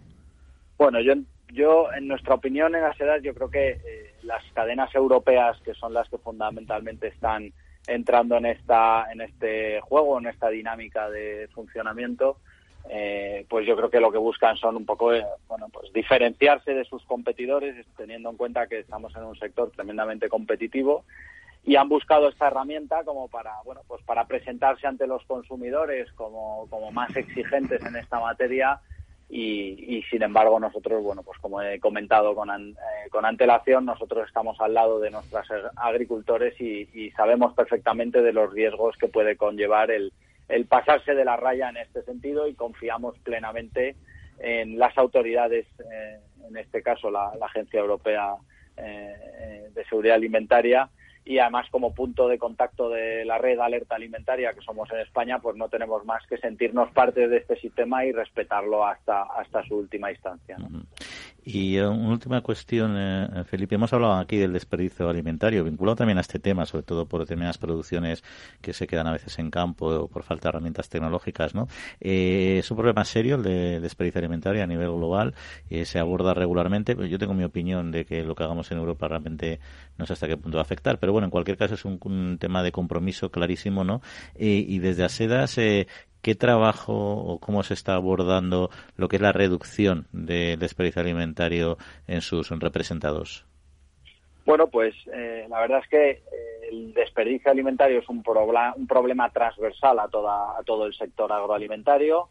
Bueno, yo yo, en nuestra opinión, en ASEDAS, yo creo que eh, las cadenas europeas, que son las que fundamentalmente están entrando en esta en este juego, en esta dinámica de funcionamiento, eh, pues yo creo que lo que buscan son un poco, eh, bueno, pues diferenciarse de sus competidores, teniendo en cuenta que estamos en un sector tremendamente competitivo y han buscado esta herramienta como para, bueno, pues para presentarse ante los consumidores como, como más exigentes en esta materia y, sin embargo nosotros, bueno, pues como he comentado con, eh, con antelación, nosotros estamos al lado de nuestros agricultores y, sabemos perfectamente de los riesgos que puede conllevar el, el pasarse de la raya en este sentido y confiamos plenamente en las autoridades, eh, en este caso la, Agencia Europea eh, de Seguridad Alimentaria, y además como punto de contacto de la red alerta alimentaria que somos en España, pues no tenemos más que sentirnos parte de este sistema y respetarlo hasta, hasta su última instancia. Y uh, una última cuestión, eh, Felipe. Hemos hablado aquí del desperdicio alimentario, vinculado también a este tema, sobre todo por determinadas producciones que se quedan a veces en campo o por falta de herramientas tecnológicas. ¿no? Eh, es un problema serio el de desperdicio alimentario a nivel global. Eh, se aborda regularmente. Yo tengo mi opinión de que lo que hagamos en Europa realmente no sé hasta qué punto va a afectar. Pero en cualquier caso es un, un tema de compromiso clarísimo. ¿no? y desde ASEDAS, ¿Qué trabajo o cómo se está abordando lo que es la reducción del desperdicio alimentario en sus representados? Bueno, pues eh, la verdad es que eh, el desperdicio alimentario es un, un problema transversal a, toda, a todo el sector agroalimentario,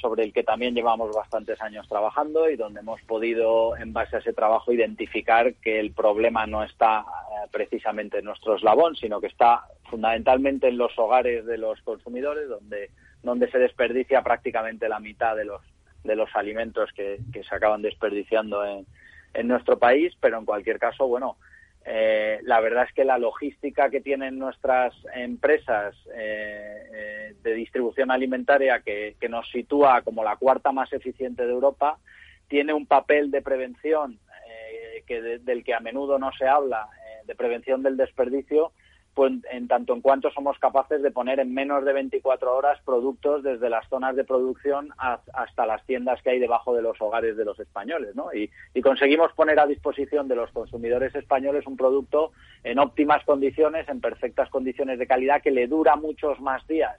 sobre el que también llevamos bastantes años trabajando y donde hemos podido, en base a ese trabajo, identificar que el problema no está eh, precisamente en nuestro eslabón, sino que está fundamentalmente en los hogares de los consumidores, donde donde se desperdicia prácticamente la mitad de los de los alimentos que, se acaban desperdiciando en, en, nuestro país, pero en cualquier caso, bueno, eh, la verdad es que la logística que tienen nuestras empresas eh, eh, de distribución alimentaria, que, que, nos sitúa como la cuarta más eficiente de Europa, tiene un papel de prevención que del que a menudo no se habla, de prevención del desperdicio, en tanto en cuanto somos capaces de poner en menos de 24 horas productos desde las zonas de producción hasta las tiendas que hay debajo de los hogares de los españoles, ¿no? Y, y, conseguimos poner a disposición de los consumidores españoles un producto en óptimas condiciones, en perfectas condiciones de calidad, que le dura muchos más días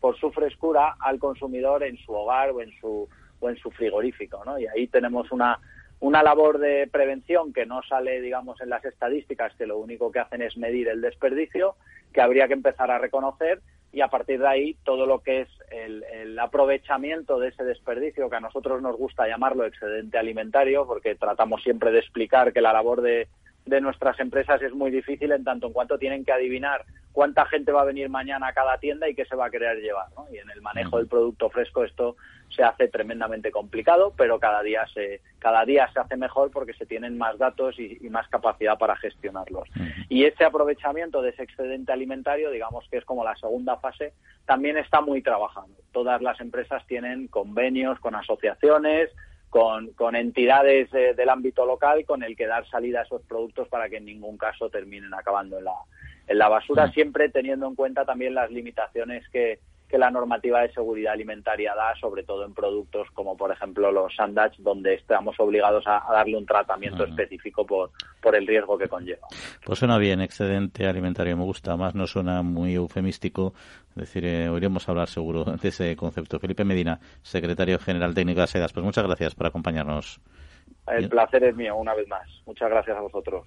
por su frescura al consumidor en su hogar o en su o en su frigorífico, ¿no? Y ahí tenemos una una labor de prevención que no sale, digamos, en las estadísticas, que lo único que hacen es medir el desperdicio, que habría que empezar a reconocer y a partir de ahí todo lo que es el, el, aprovechamiento de ese desperdicio, que a nosotros nos gusta llamarlo excedente alimentario, porque tratamos siempre de explicar que la labor de, de nuestras empresas es muy difícil en tanto en cuanto tienen que adivinar cuánta gente va a venir mañana a cada tienda y qué se va a querer llevar. ¿no? Y en el manejo del producto fresco esto se hace tremendamente complicado, pero cada día se, cada día se hace mejor porque se tienen más datos y, más capacidad para gestionarlos. Y ese aprovechamiento de ese excedente alimentario, digamos que es como la segunda fase, también está muy trabajando. Todas las empresas tienen convenios con asociaciones, con, con entidades del ámbito local con el que dar salida a esos productos para que en ningún caso terminen acabando en la, en la basura, siempre teniendo en cuenta también las limitaciones que, que la normativa de seguridad alimentaria da, sobre todo en productos como, por ejemplo, los sandwich, donde estamos obligados a, darle un tratamiento específico por, por el riesgo que conlleva. Pues suena bien, excedente alimentario, me gusta, más no suena muy eufemístico, es decir, eh, oiremos hablar seguro de ese concepto. Felipe Medina, secretario general técnico de SEDAS, pues muchas gracias por acompañarnos. El placer es mío, una vez más. Muchas gracias a vosotros.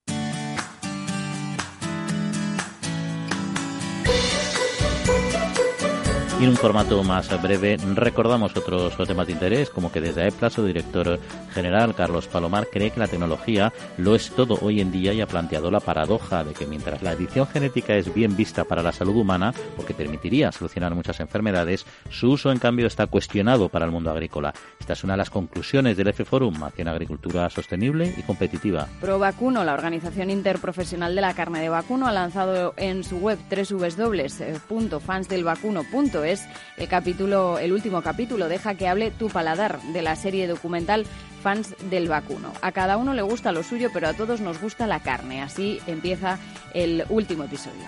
Y en un formato más breve, recordamos otros temas de interés, como que desde AEPLA su director general, Carlos Palomar, cree que la tecnología lo es todo hoy en día y ha planteado la paradoja de que mientras la edición genética es bien vista para la salud humana, porque permitiría solucionar muchas enfermedades, su uso en cambio está cuestionado para el mundo agrícola. Esta es una de las conclusiones del F-Forum hacia una agricultura sostenible y competitiva. ProVacuno, la organización interprofesional de la carne de vacuno, ha lanzado en su web www.fansdelvacuno.es el capítulo, el último capítulo, deja que hable tu paladar de la serie documental Fans del vacuno. A cada uno le gusta lo suyo, pero a todos nos gusta la carne. Así empieza el último episodio.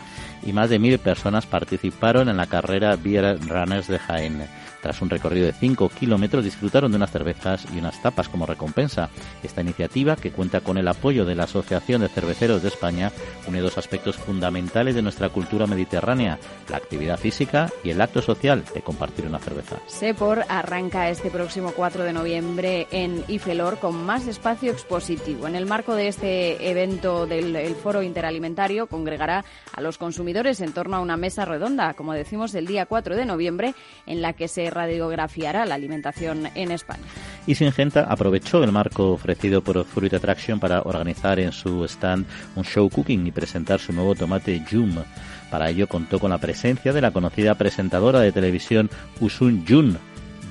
Y más de mil personas participaron en la carrera Beer Runners de Jaén. Tras un recorrido de 5 kilómetros disfrutaron de unas cervezas y unas tapas como recompensa. Esta iniciativa, que cuenta con el apoyo de la Asociación de Cerveceros de España, une dos aspectos fundamentales de nuestra cultura mediterránea, la actividad física y el acto social de compartir una cerveza. Sepor arranca este próximo 4 de noviembre en Ifelor con más espacio expositivo. En el marco de este evento del Foro Interalimentario congregará a los consumidores en torno a una mesa redonda, como decimos, el día 4 de noviembre, en la que se radiografiará la alimentación en España. Y Singenta aprovechó el marco ofrecido por Fruit Attraction para organizar en su stand un show cooking y presentar su nuevo tomate Jum. Para ello contó con la presencia de la conocida presentadora de televisión Usun Jun,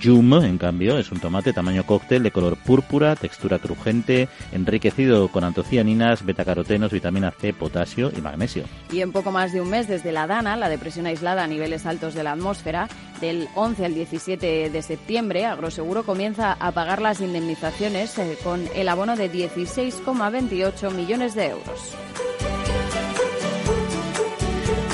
Yum, en cambio, es un tomate tamaño cóctel de color púrpura, textura crujiente, enriquecido con antocianinas, betacarotenos, vitamina C, potasio y magnesio. Y en poco más de un mes desde la Dana, la depresión aislada a niveles altos de la atmósfera, del 11 al 17 de septiembre, Agroseguro comienza a pagar las indemnizaciones eh, con el abono de 16,28 millones de euros.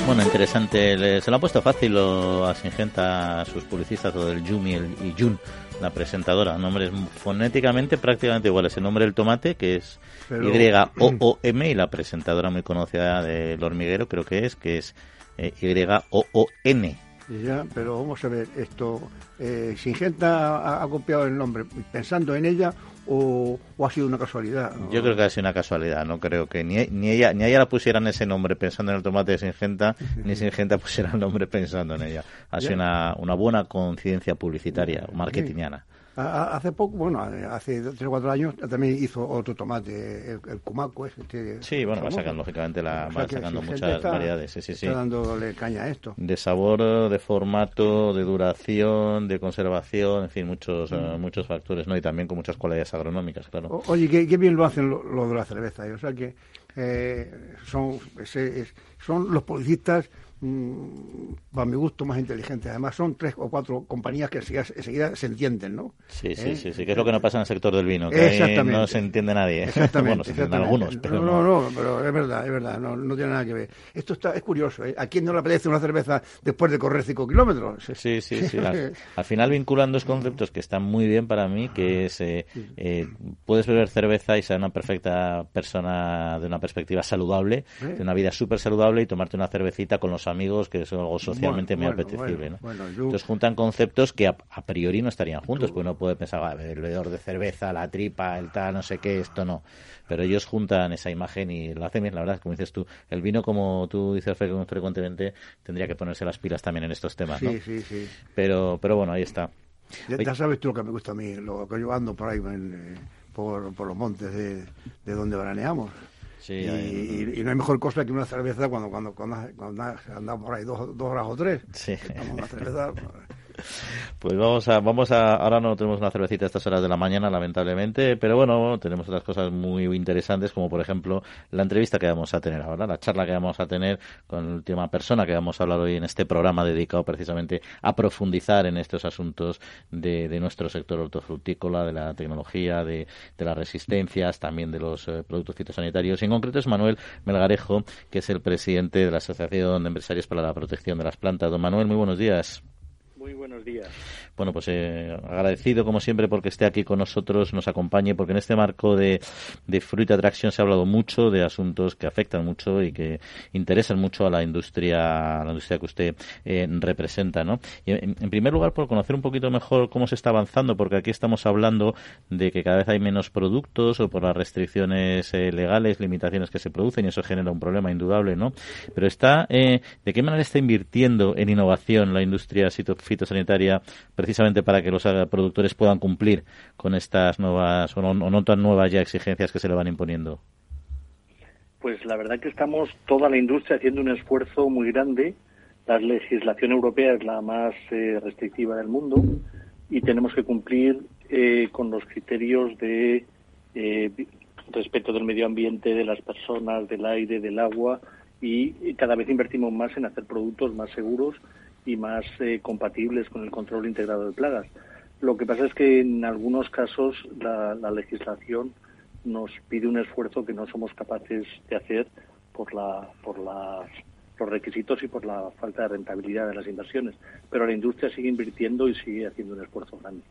Bueno, interesante. Se lo ha puesto fácil a Singenta a sus publicistas, lo del Yumi y Jun, la presentadora. Nombres fonéticamente prácticamente iguales. El nombre del tomate, que es Y-O-O-M, y la presentadora muy conocida del hormiguero, creo que es, que es eh, Y-O-O-N. Ya, pero vamos a ver, esto, eh, Singenta ha, copiado el nombre pensando en ella o, ha sido una casualidad. Yo creo que ha sido una casualidad, no creo que ni, ni ella ni ella la pusieran ese nombre pensando en el tomate de Singenta, ni Singenta pusiera el nombre pensando en ella. Ha sido una, una buena conciencia publicitaria, marketingiana. Hace poco, bueno, hace tres o cuatro años también hizo otro tomate, el, el Cumaco. Este, sí, bueno, va sacando, lógicamente, la, va sacando muchas variedades. Sí, sí, está dándole caña a esto. De sabor, de formato, de duración, de conservación, en fin, muchos mm. eh, muchos factores, ¿no? Y también con muchas cualidades agronómicas, claro. oye, qué, bien lo hacen lo, de la cerveza. ¿eh? O sea que eh, son, son los publicistas Mm, para mi gusto, más inteligentes. Además, son tres o cuatro compañías que enseguida, se entienden, ¿no? Sí, sí, ¿Eh? sí, sí, que es lo que no pasa en el sector del vino, que no se entiende nadie. Exactamente. bueno, algunos, pero no, no, no, pero es verdad, es verdad, no, no tiene nada que ver. Esto está, es curioso, ¿eh? ¿A quién no le apetece una cerveza después de correr cinco kilómetros? Sí, sí, sí. al, final vinculan dos conceptos que están muy bien para mí, que es, eh, eh, puedes beber cerveza y ser una perfecta persona de una perspectiva saludable, de una vida súper saludable y tomarte una cervecita con los amigos, que es algo socialmente muy apetecible. ¿no? Entonces juntan conceptos que a, priori no estarían juntos, porque uno puede pensar, el bebedor de cerveza, la tripa, el tal, no sé qué, esto no. Pero ellos juntan esa imagen y lo hacen bien, la verdad, como dices tú. El vino, como tú dices frecuentemente, tendría que ponerse las pilas también en estos temas, ¿no? Sí, sí, sí. Pero, pero bueno, ahí está. Ya, sabes tú lo que me gusta a mí, lo que yo ando por ahí, eh, por, por los montes de, de donde veraneamos y, no hay mejor cosa que una cerveza cuando cuando cuando, andamos por ahí dos, dos horas o tres. Sí. Una cerveza, pues vamos a, vamos a, ahora no tenemos una cervecita a estas horas de la mañana, lamentablemente, pero bueno, tenemos otras cosas muy interesantes, como por ejemplo la entrevista que vamos a tener ahora, la charla que vamos a tener con la última persona que vamos a hablar hoy en este programa dedicado precisamente a profundizar en estos asuntos de, de nuestro sector hortofrutícola, de la tecnología, de, de las resistencias, también de los eh, productos fitosanitarios. Y en concreto es Manuel Melgarejo, que es el presidente de la Asociación de Empresarios para la Protección de las Plantas. Don Manuel, muy buenos días. Muy buenos días. Bueno, pues eh, agradecido como siempre porque esté aquí con nosotros, nos acompañe, porque en este marco de, de Fruit Attraction se ha hablado mucho de asuntos que afectan mucho y que interesan mucho a la industria, a la industria que usted eh, representa, ¿no? Y en, primer lugar, por conocer un poquito mejor cómo se está avanzando, porque aquí estamos hablando de que cada vez hay menos productos o por las restricciones eh, legales, limitaciones que se producen y eso genera un problema indudable, ¿no? Pero está, ¿de qué manera está invirtiendo en innovación la industria fitosanitaria precisamente para que los productores puedan cumplir con estas nuevas o no, tan nuevas ya exigencias que se le van imponiendo? Pues la verdad que estamos toda la industria haciendo un esfuerzo muy grande. La legislación europea es la más eh, restrictiva del mundo y tenemos que cumplir eh, con los criterios de eh, respeto del medio ambiente, de las personas, del aire, del agua y cada vez invertimos más en hacer productos más seguros y más eh, compatibles con el control integrado de plagas. Lo que pasa es que en algunos casos la, legislación nos pide un esfuerzo que no somos capaces de hacer por la por las los requisitos y por la falta de rentabilidad de las inversiones. Pero la industria sigue invirtiendo y sigue haciendo un esfuerzo grande.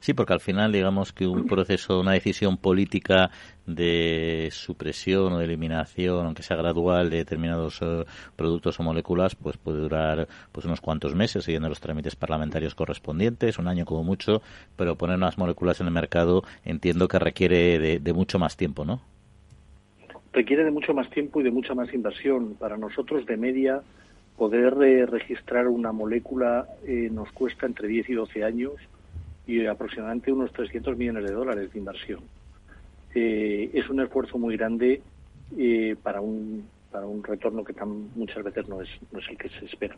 Sí, porque al final, digamos que un proceso, una decisión política de supresión o de eliminación, aunque sea gradual, de determinados eh, productos o moléculas, pues puede durar pues unos cuantos meses siguiendo los trámites parlamentarios correspondientes, un año como mucho, pero poner unas moléculas en el mercado entiendo que requiere de, de mucho más tiempo, ¿no? Requiere de mucho más tiempo y de mucha más inversión. Para nosotros, de media, poder eh, registrar una molécula eh, nos cuesta entre 10 y 12 años y aproximadamente unos 300 millones de dólares de inversión. Eh, es un esfuerzo muy grande para un un retorno que tan muchas veces no es no es el que se espera.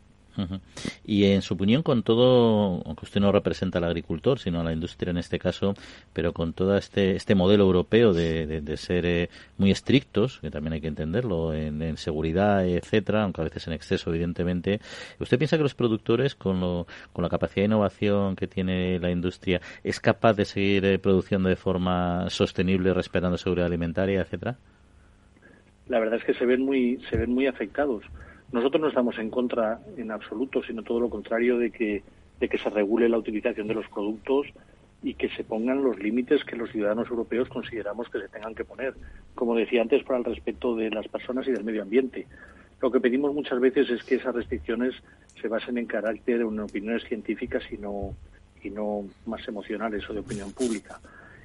Y en su opinión, con todo, aunque usted no representa al agricultor, sino a la industria en este caso, pero con todo este, este modelo europeo de, de, ser eh, muy estrictos, que también hay que entenderlo, en, seguridad, etcétera, aunque a veces en exceso, evidentemente, ¿usted piensa que los productores, con, lo, con la capacidad de innovación que tiene la industria, es capaz de seguir eh, produciendo de forma sostenible, respetando seguridad alimentaria, etcétera? La verdad es que se ven muy, se ven muy afectados nosotros no estamos en contra en absoluto, sino todo lo contrario de que, de que se regule la utilización de los productos y que se pongan los límites que los ciudadanos europeos consideramos que se tengan que poner, como decía antes, para el respeto de las personas y del medio ambiente. Lo que pedimos muchas veces es que esas restricciones se basen en carácter, en opiniones científicas y no, y no más emocionales o de opinión pública.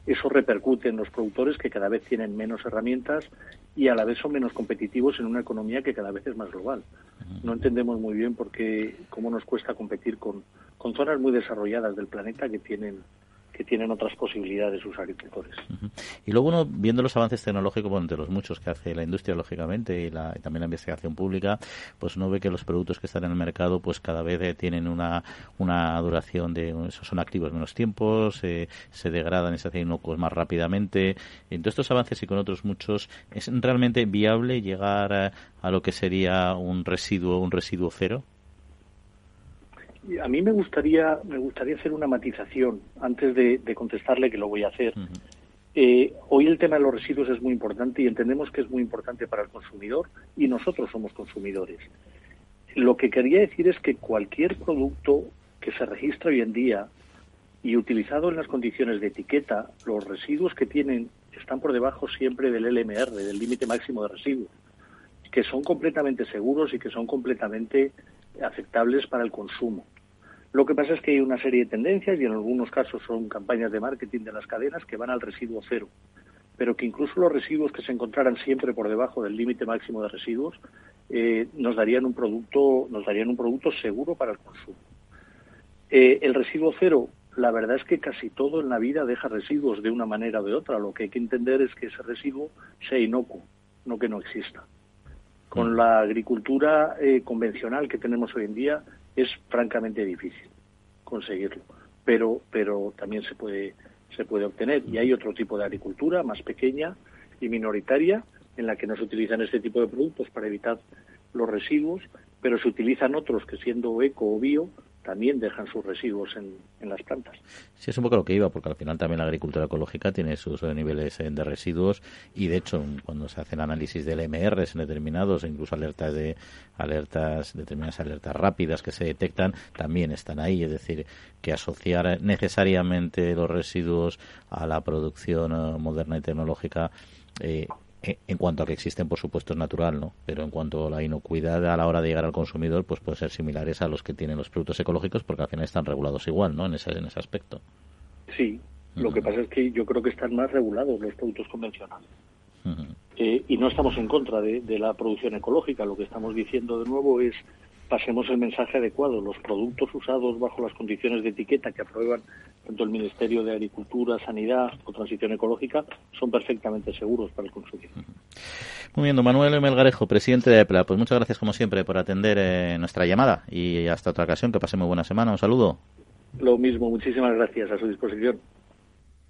Eso repercute en los productores que cada vez tienen menos herramientas y a la vez son menos competitivos en una economía que cada vez es más global. No entendemos muy bien por qué, cómo nos cuesta competir con, con zonas muy desarrolladas del planeta que tienen que tienen otras posibilidades sus agricultores. Y luego uno, viendo los avances tecnológicos, bueno, entre los muchos que hace la industria, lógicamente, y, la, también la investigación pública, pues uno ve que los productos que están en el mercado, pues cada vez eh, tienen una, una duración de, son activos menos tiempos, eh, se degradan y se hacen inocuos más rápidamente. En todos estos avances y con otros muchos, ¿es realmente viable llegar a, a lo que sería un residuo, un residuo cero? A mí me gustaría, me gustaría hacer una matización antes de, contestarle que lo voy a hacer. Eh, hoy el tema de los residuos es muy importante y entendemos que es muy importante para el consumidor y nosotros somos consumidores. Lo que quería decir es que cualquier producto que se registra hoy en día y utilizado en las condiciones de etiqueta, los residuos que tienen están por debajo siempre del LMR, del límite máximo de residuos, que son completamente seguros y que son completamente aceptables para el consumo. Lo que pasa es que hay una serie de tendencias y en algunos casos son campañas de marketing de las cadenas que van al residuo cero, pero que incluso los residuos que se encontraran siempre por debajo del límite máximo de residuos eh, nos darían un producto nos darían un producto seguro para el consumo. Eh, el residuo cero, la verdad es que casi todo en la vida deja residuos de una manera o de otra. Lo que hay que entender es que ese residuo sea inocuo, no que no exista. Con mm. la agricultura eh, convencional que tenemos hoy en día, es francamente difícil conseguirlo, pero, pero también se puede, se puede obtener. Y hay otro tipo de agricultura más pequeña y minoritaria en la que no se utilizan este tipo de productos para evitar los residuos, pero se utilizan otros que siendo eco o bio también dejan sus residuos en, las plantas. Sí, es un poco lo que iba, porque al final también la agricultura ecológica tiene sus niveles eh, de residuos y de hecho cuando se hacen análisis del MR en determinados, incluso alertas de alertas, determinadas alertas rápidas que se detectan, también están ahí. Es decir, que asociar necesariamente los residuos a la producción eh, moderna y tecnológica eh, eh, en cuanto a que existen, por supuesto, es natural, ¿no? Pero en cuanto a la inocuidad a la hora de llegar al consumidor, pues puede ser similares a los que tienen los productos ecológicos, porque al final están regulados igual, ¿no? En ese, en ese aspecto. Sí, lo que pasa es que yo creo que están más regulados los productos convencionales. Eh, y no estamos en contra de, de la producción ecológica. Lo que estamos diciendo de nuevo es pasemos el mensaje adecuado. Los productos usados bajo las condiciones de etiqueta que aprueban tanto el Ministerio de Agricultura, Sanidad o Transición Ecológica son perfectamente seguros para el consumidor. Muy bien, don Manuel Melgarejo, presidente de EPLA. Pues muchas gracias, como siempre, por atender eh, nuestra llamada y hasta otra ocasión. Que pase muy buena semana. Un saludo. Lo mismo, muchísimas gracias. A su disposición.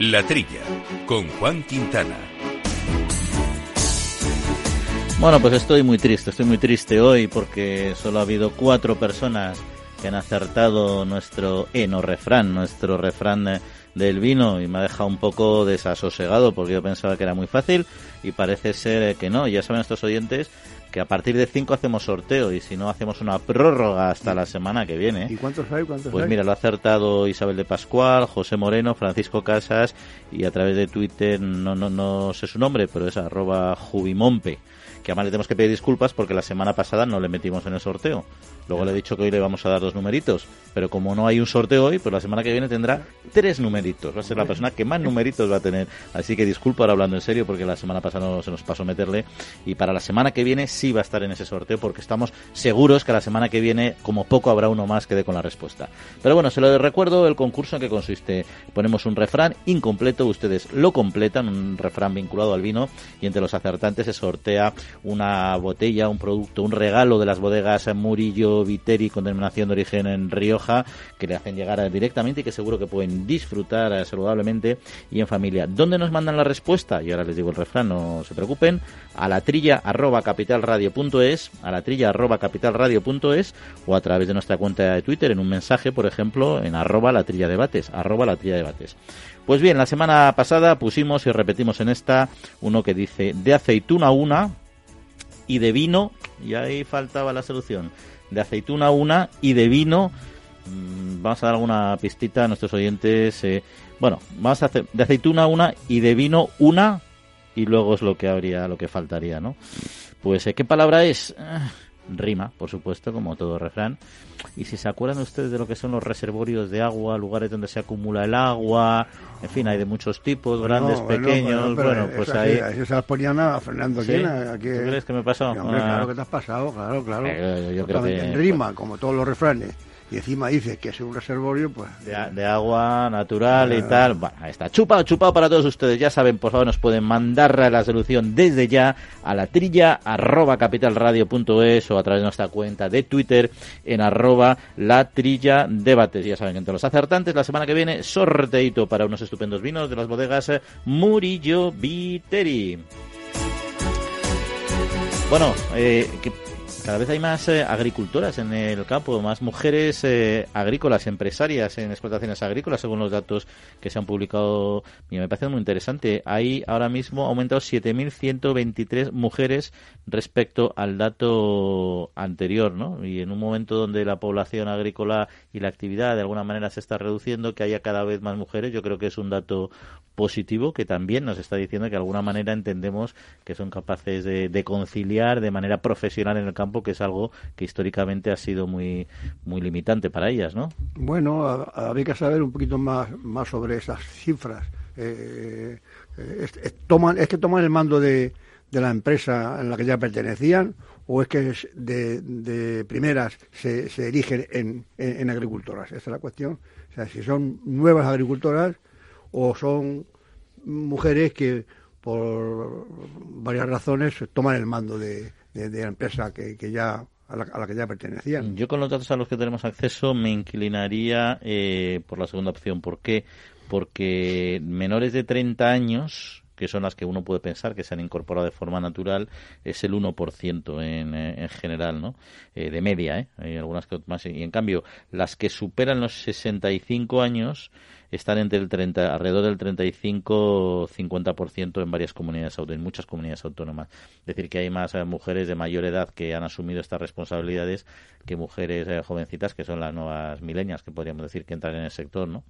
La Trilla, con Juan Quintana. Bueno, pues estoy muy triste, estoy muy triste hoy porque solo ha habido cuatro personas que han acertado nuestro eno refrán, nuestro refrán del vino y me ha dejado un poco desasosegado porque yo pensaba que era muy fácil y parece ser que no. Ya saben estos oyentes que a partir de 5 hacemos sorteo y si no hacemos una prórroga hasta la semana que viene. ¿Y cuántos hay? ¿Cuántos pues mira, lo ha acertado Isabel de Pascual, José Moreno, Francisco Casas y a través de Twitter, no, no, no sé su nombre, pero es arroba jubimompe, que además le tenemos que pedir disculpas porque la semana pasada no le metimos en el sorteo. Luego le he dicho que hoy le vamos a dar dos numeritos, pero como no hay un sorteo hoy, pues la semana que viene tendrá tres numeritos. Va a ser la persona que más numeritos va a tener. Así que disculpa ahora hablando en serio porque la semana pasada no se nos pasó meterle. Y para la semana que viene sí va a estar en ese sorteo porque estamos seguros que la semana que viene, como poco, habrá uno más que dé con la respuesta. Pero bueno, se lo recuerdo el concurso en que consiste. Ponemos un refrán incompleto, ustedes lo completan, un refrán vinculado al vino y entre los acertantes se sortea una botella, un producto, un regalo de las bodegas Murillo Viteri con denominación de origen en Rioja, que le hacen llegar directamente y que seguro que pueden disfrutar saludablemente y en familia. ¿Dónde nos mandan la respuesta? Y ahora les digo el refrán, no se preocupen, a la trilla arroba capitalradio.es, a la trilla arroba capitalradio.es o a través de nuestra cuenta de Twitter en un mensaje, por ejemplo, en arroba la trilla debates, arroba la trilla debates. Pues bien, la semana pasada pusimos y repetimos en esta uno que dice de aceituna una y de vino, y ahí faltaba la solución, de aceituna una y de vino, mm, vamos a dar alguna pistita a nuestros oyentes, eh, bueno, vamos a hacer de aceituna una y de vino una y luego es lo que habría, lo que faltaría, ¿no? Pues, eh, ¿qué palabra es? Rima, por supuesto, como todo refrán. Y si se acuerdan ustedes de lo que son los reservorios de agua, lugares donde se acumula el agua, en fin, hay de muchos tipos, grandes, pequeños, bueno, pues ahí... Eso se las ponían a Fernando ¿Sí? ¿Tú crees que me pasó? hombre, Ah. claro que te has pasado, claro, claro. Eh, yo creo que- En rima, como todos los refranes. Y encima dices que es un reservorio, pues... de, de agua natural y tal. Bueno, ahí está. Chupado, chupado para todos ustedes. Ya saben, por favor, nos pueden mandar la solución desde ya a la trilla arroba capitalradio.es o a través de nuestra cuenta de Twitter en arroba la trilla debates. Ya saben que entre los acertantes la semana que viene sorteito para unos estupendos vinos de las bodegas eh, Murillo Viteri. Bueno, eh, que cada vez hay más eh, agricultoras en el campo, más mujeres eh, agrícolas, empresarias en explotaciones agrícolas, según los datos que se han publicado. Y me parece muy interesante. Hay ahora mismo aumentado 7.123 mujeres respecto al dato anterior, ¿no? Y en un momento donde la población agrícola y la actividad de alguna manera se está reduciendo, que haya cada vez más mujeres, yo creo que es un dato positivo que también nos está diciendo que de alguna manera entendemos que son capaces de conciliar de manera profesional en el campo, que es algo que históricamente ha sido muy, muy limitante para ellas, ¿no? Bueno, ha- habría que saber un poquito más, más sobre esas cifras. Eh, eh, es, es- toman, ¿Es que toman el mando de, de la empresa en la que ya pertenecían o es que de, de primeras se, se erigen en, en- en agricultoras? Esa es la cuestión. O sea, si son nuevas agricultoras o son mujeres que por varias razones toman el mando de, de- la empresa que, que ya a la, a la que ya pertenecían. Yo con los datos a los que tenemos acceso me inclinaría eh, por la segunda opción. ¿Por qué? Porque menores de 30 años, que son las que uno puede pensar que se han incorporado de forma natural, es el 1% en, eh, en general, ¿no? Eh, de media, ¿eh? Hay algunas que más. Y en cambio, las que superan los 65 años están entre el 30, alrededor del 35-50% en varias comunidades autónomas, en muchas comunidades autónomas. Es decir, que hay más eh, mujeres de mayor edad que han asumido estas responsabilidades que mujeres eh, jovencitas, que son las nuevas milenias, que podríamos decir que entran en el sector, ¿no?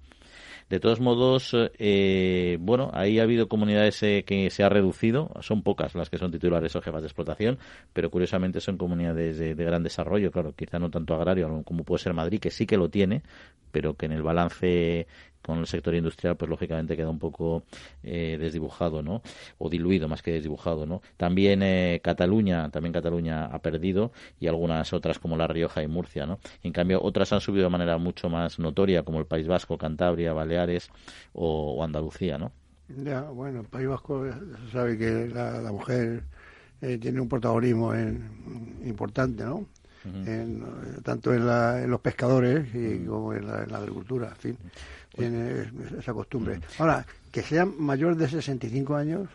De todos modos, eh, bueno, ahí ha habido comunidades eh, que se ha reducido, son pocas las que son titulares o jefas de explotación, pero curiosamente son comunidades de, de gran desarrollo, claro, quizá no tanto agrario como puede ser Madrid, que sí que lo tiene, pero que en el balance con el sector industrial, pues lógicamente queda un poco eh, desdibujado, ¿no? O diluido más que desdibujado, ¿no? También eh, Cataluña, también Cataluña ha perdido y algunas otras como La Rioja y Murcia, ¿no? En cambio, otras han subido de manera mucho más notoria, como el País Vasco, Cantabria, Baleares o, Andalucía, ¿no? Ya, bueno, el País Vasco eh, sabe que la, mujer eh, tiene un protagonismo importante, ¿no? En, eh, tanto en, la- en los pescadores y como en la, en la agricultura, en fin, tiene esa costumbre. Ahora, que sean mayores de 65 años,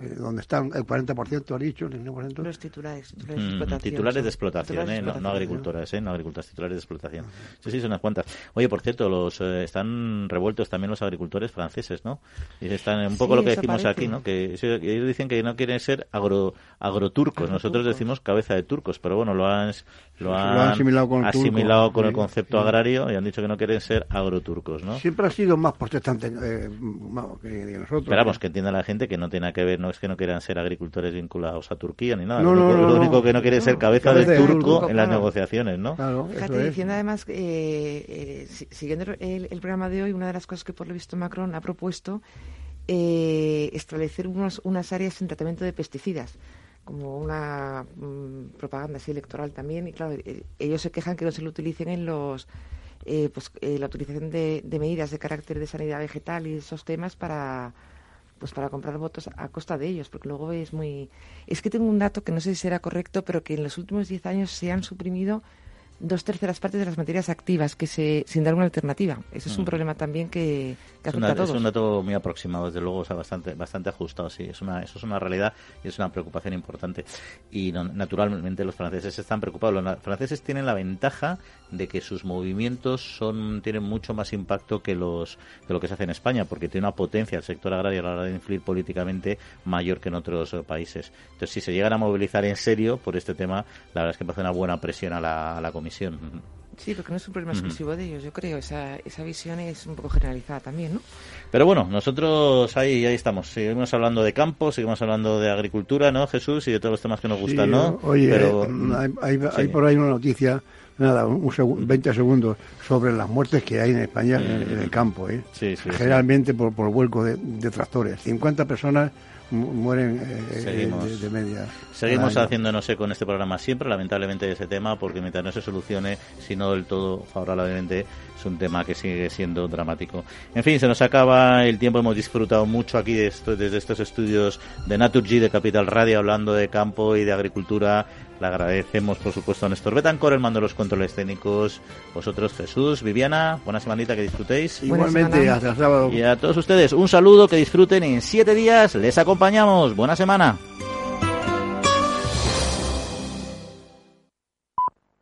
eh, donde están el 40%, ha dicho, el 19%. Los titulares, titulares de Mm, explotación. titulares de son- explotación, titulares de ¿eh? no, no agricultoras, ¿eh? no agricultoras, titulares de explotación. Sí, sí, son unas cuantas. Oye, por cierto, los eh, están revueltos también los agricultores franceses, ¿no? Y están un poco Sí, lo que decimos parece. aquí, ¿no? Que ellos dicen que no quieren ser agro, agroturcos. Nosotros decimos cabeza de turcos, pero bueno, lo han, lo lo han, han asimilado con el turco, asimilado con el sí, concepto agrario y han dicho que no quieren ser agroturcos, ¿no? Siempre ha sido más protestante eh, más que, nosotros. Pero vamos, que entienda la gente que no tiene que ver, no es que no quieran ser agricultores vinculados a Turquía ni nada. No, lo no, único, no, lo no. único que no quiere es ser No, cabeza del de turco turco, en las claro. negociaciones, ¿no? Fíjate, diciendo además, que, eh, eh, si- siguiendo el, el programa de hoy, una de las cosas que por lo visto Macron ha propuesto eh, establecer unos, unas áreas en tratamiento de pesticidas como una mm, propaganda así electoral también y claro eh, ellos se quejan que no se lo utilicen en los eh, pues eh, la utilización de, de medidas de carácter de sanidad vegetal y esos temas para pues para comprar votos a costa de ellos, porque luego es muy... Es que tengo un dato que no sé si será correcto, pero que en los últimos 10 años se han suprimido dos terceras partes de las materias activas que se sin dar una alternativa. Ese es un mm. problema también que, que es, a todos. es un dato muy aproximado, desde luego, o sea, bastante bastante ajustado, sí. Es una, eso es una realidad y es una preocupación importante. Y naturalmente los franceses están preocupados. Los franceses tienen la ventaja de que sus movimientos son tienen mucho más impacto que los que lo que se hace en España, porque tiene una potencia el sector agrario a la hora de influir políticamente mayor que en otros países. Entonces, si se llegan a movilizar en serio por este tema, la verdad es que hace una buena presión a la, a la Comisión. Sí, porque no es un problema exclusivo de ellos, yo creo. Esa, esa visión es un poco generalizada también, ¿no? Pero bueno, nosotros ahí, ahí estamos. Seguimos hablando de campo, seguimos hablando de agricultura, ¿no, Jesús? Y de todos los temas que nos gustan, ¿no? Oye, Pero, hay, por ahí una noticia nada, un 20 segundos sobre las muertes que hay en España en, el campo, ¿eh? Generalmente por, por vuelco de, de, tractores. 50 personas mueren eh, de, media. Seguimos haciéndonos eco en este programa siempre, lamentablemente, de ese tema, porque mientras no se solucione, si no del todo favorablemente, es un tema que sigue siendo dramático. En fin, se nos acaba el tiempo, hemos disfrutado mucho aquí desde estos estudios de Naturgy, de Capital Radio, hablando de campo y de agricultura le agradecemos, por supuesto, a Néstor Betancor, el mando de los controles técnicos. Vosotros, Jesús, Viviana, buena semanita, que disfrutéis. Igualmente, hasta el sábado. Y a todos ustedes, un saludo, que disfruten. En siete días les acompañamos. Buena semana.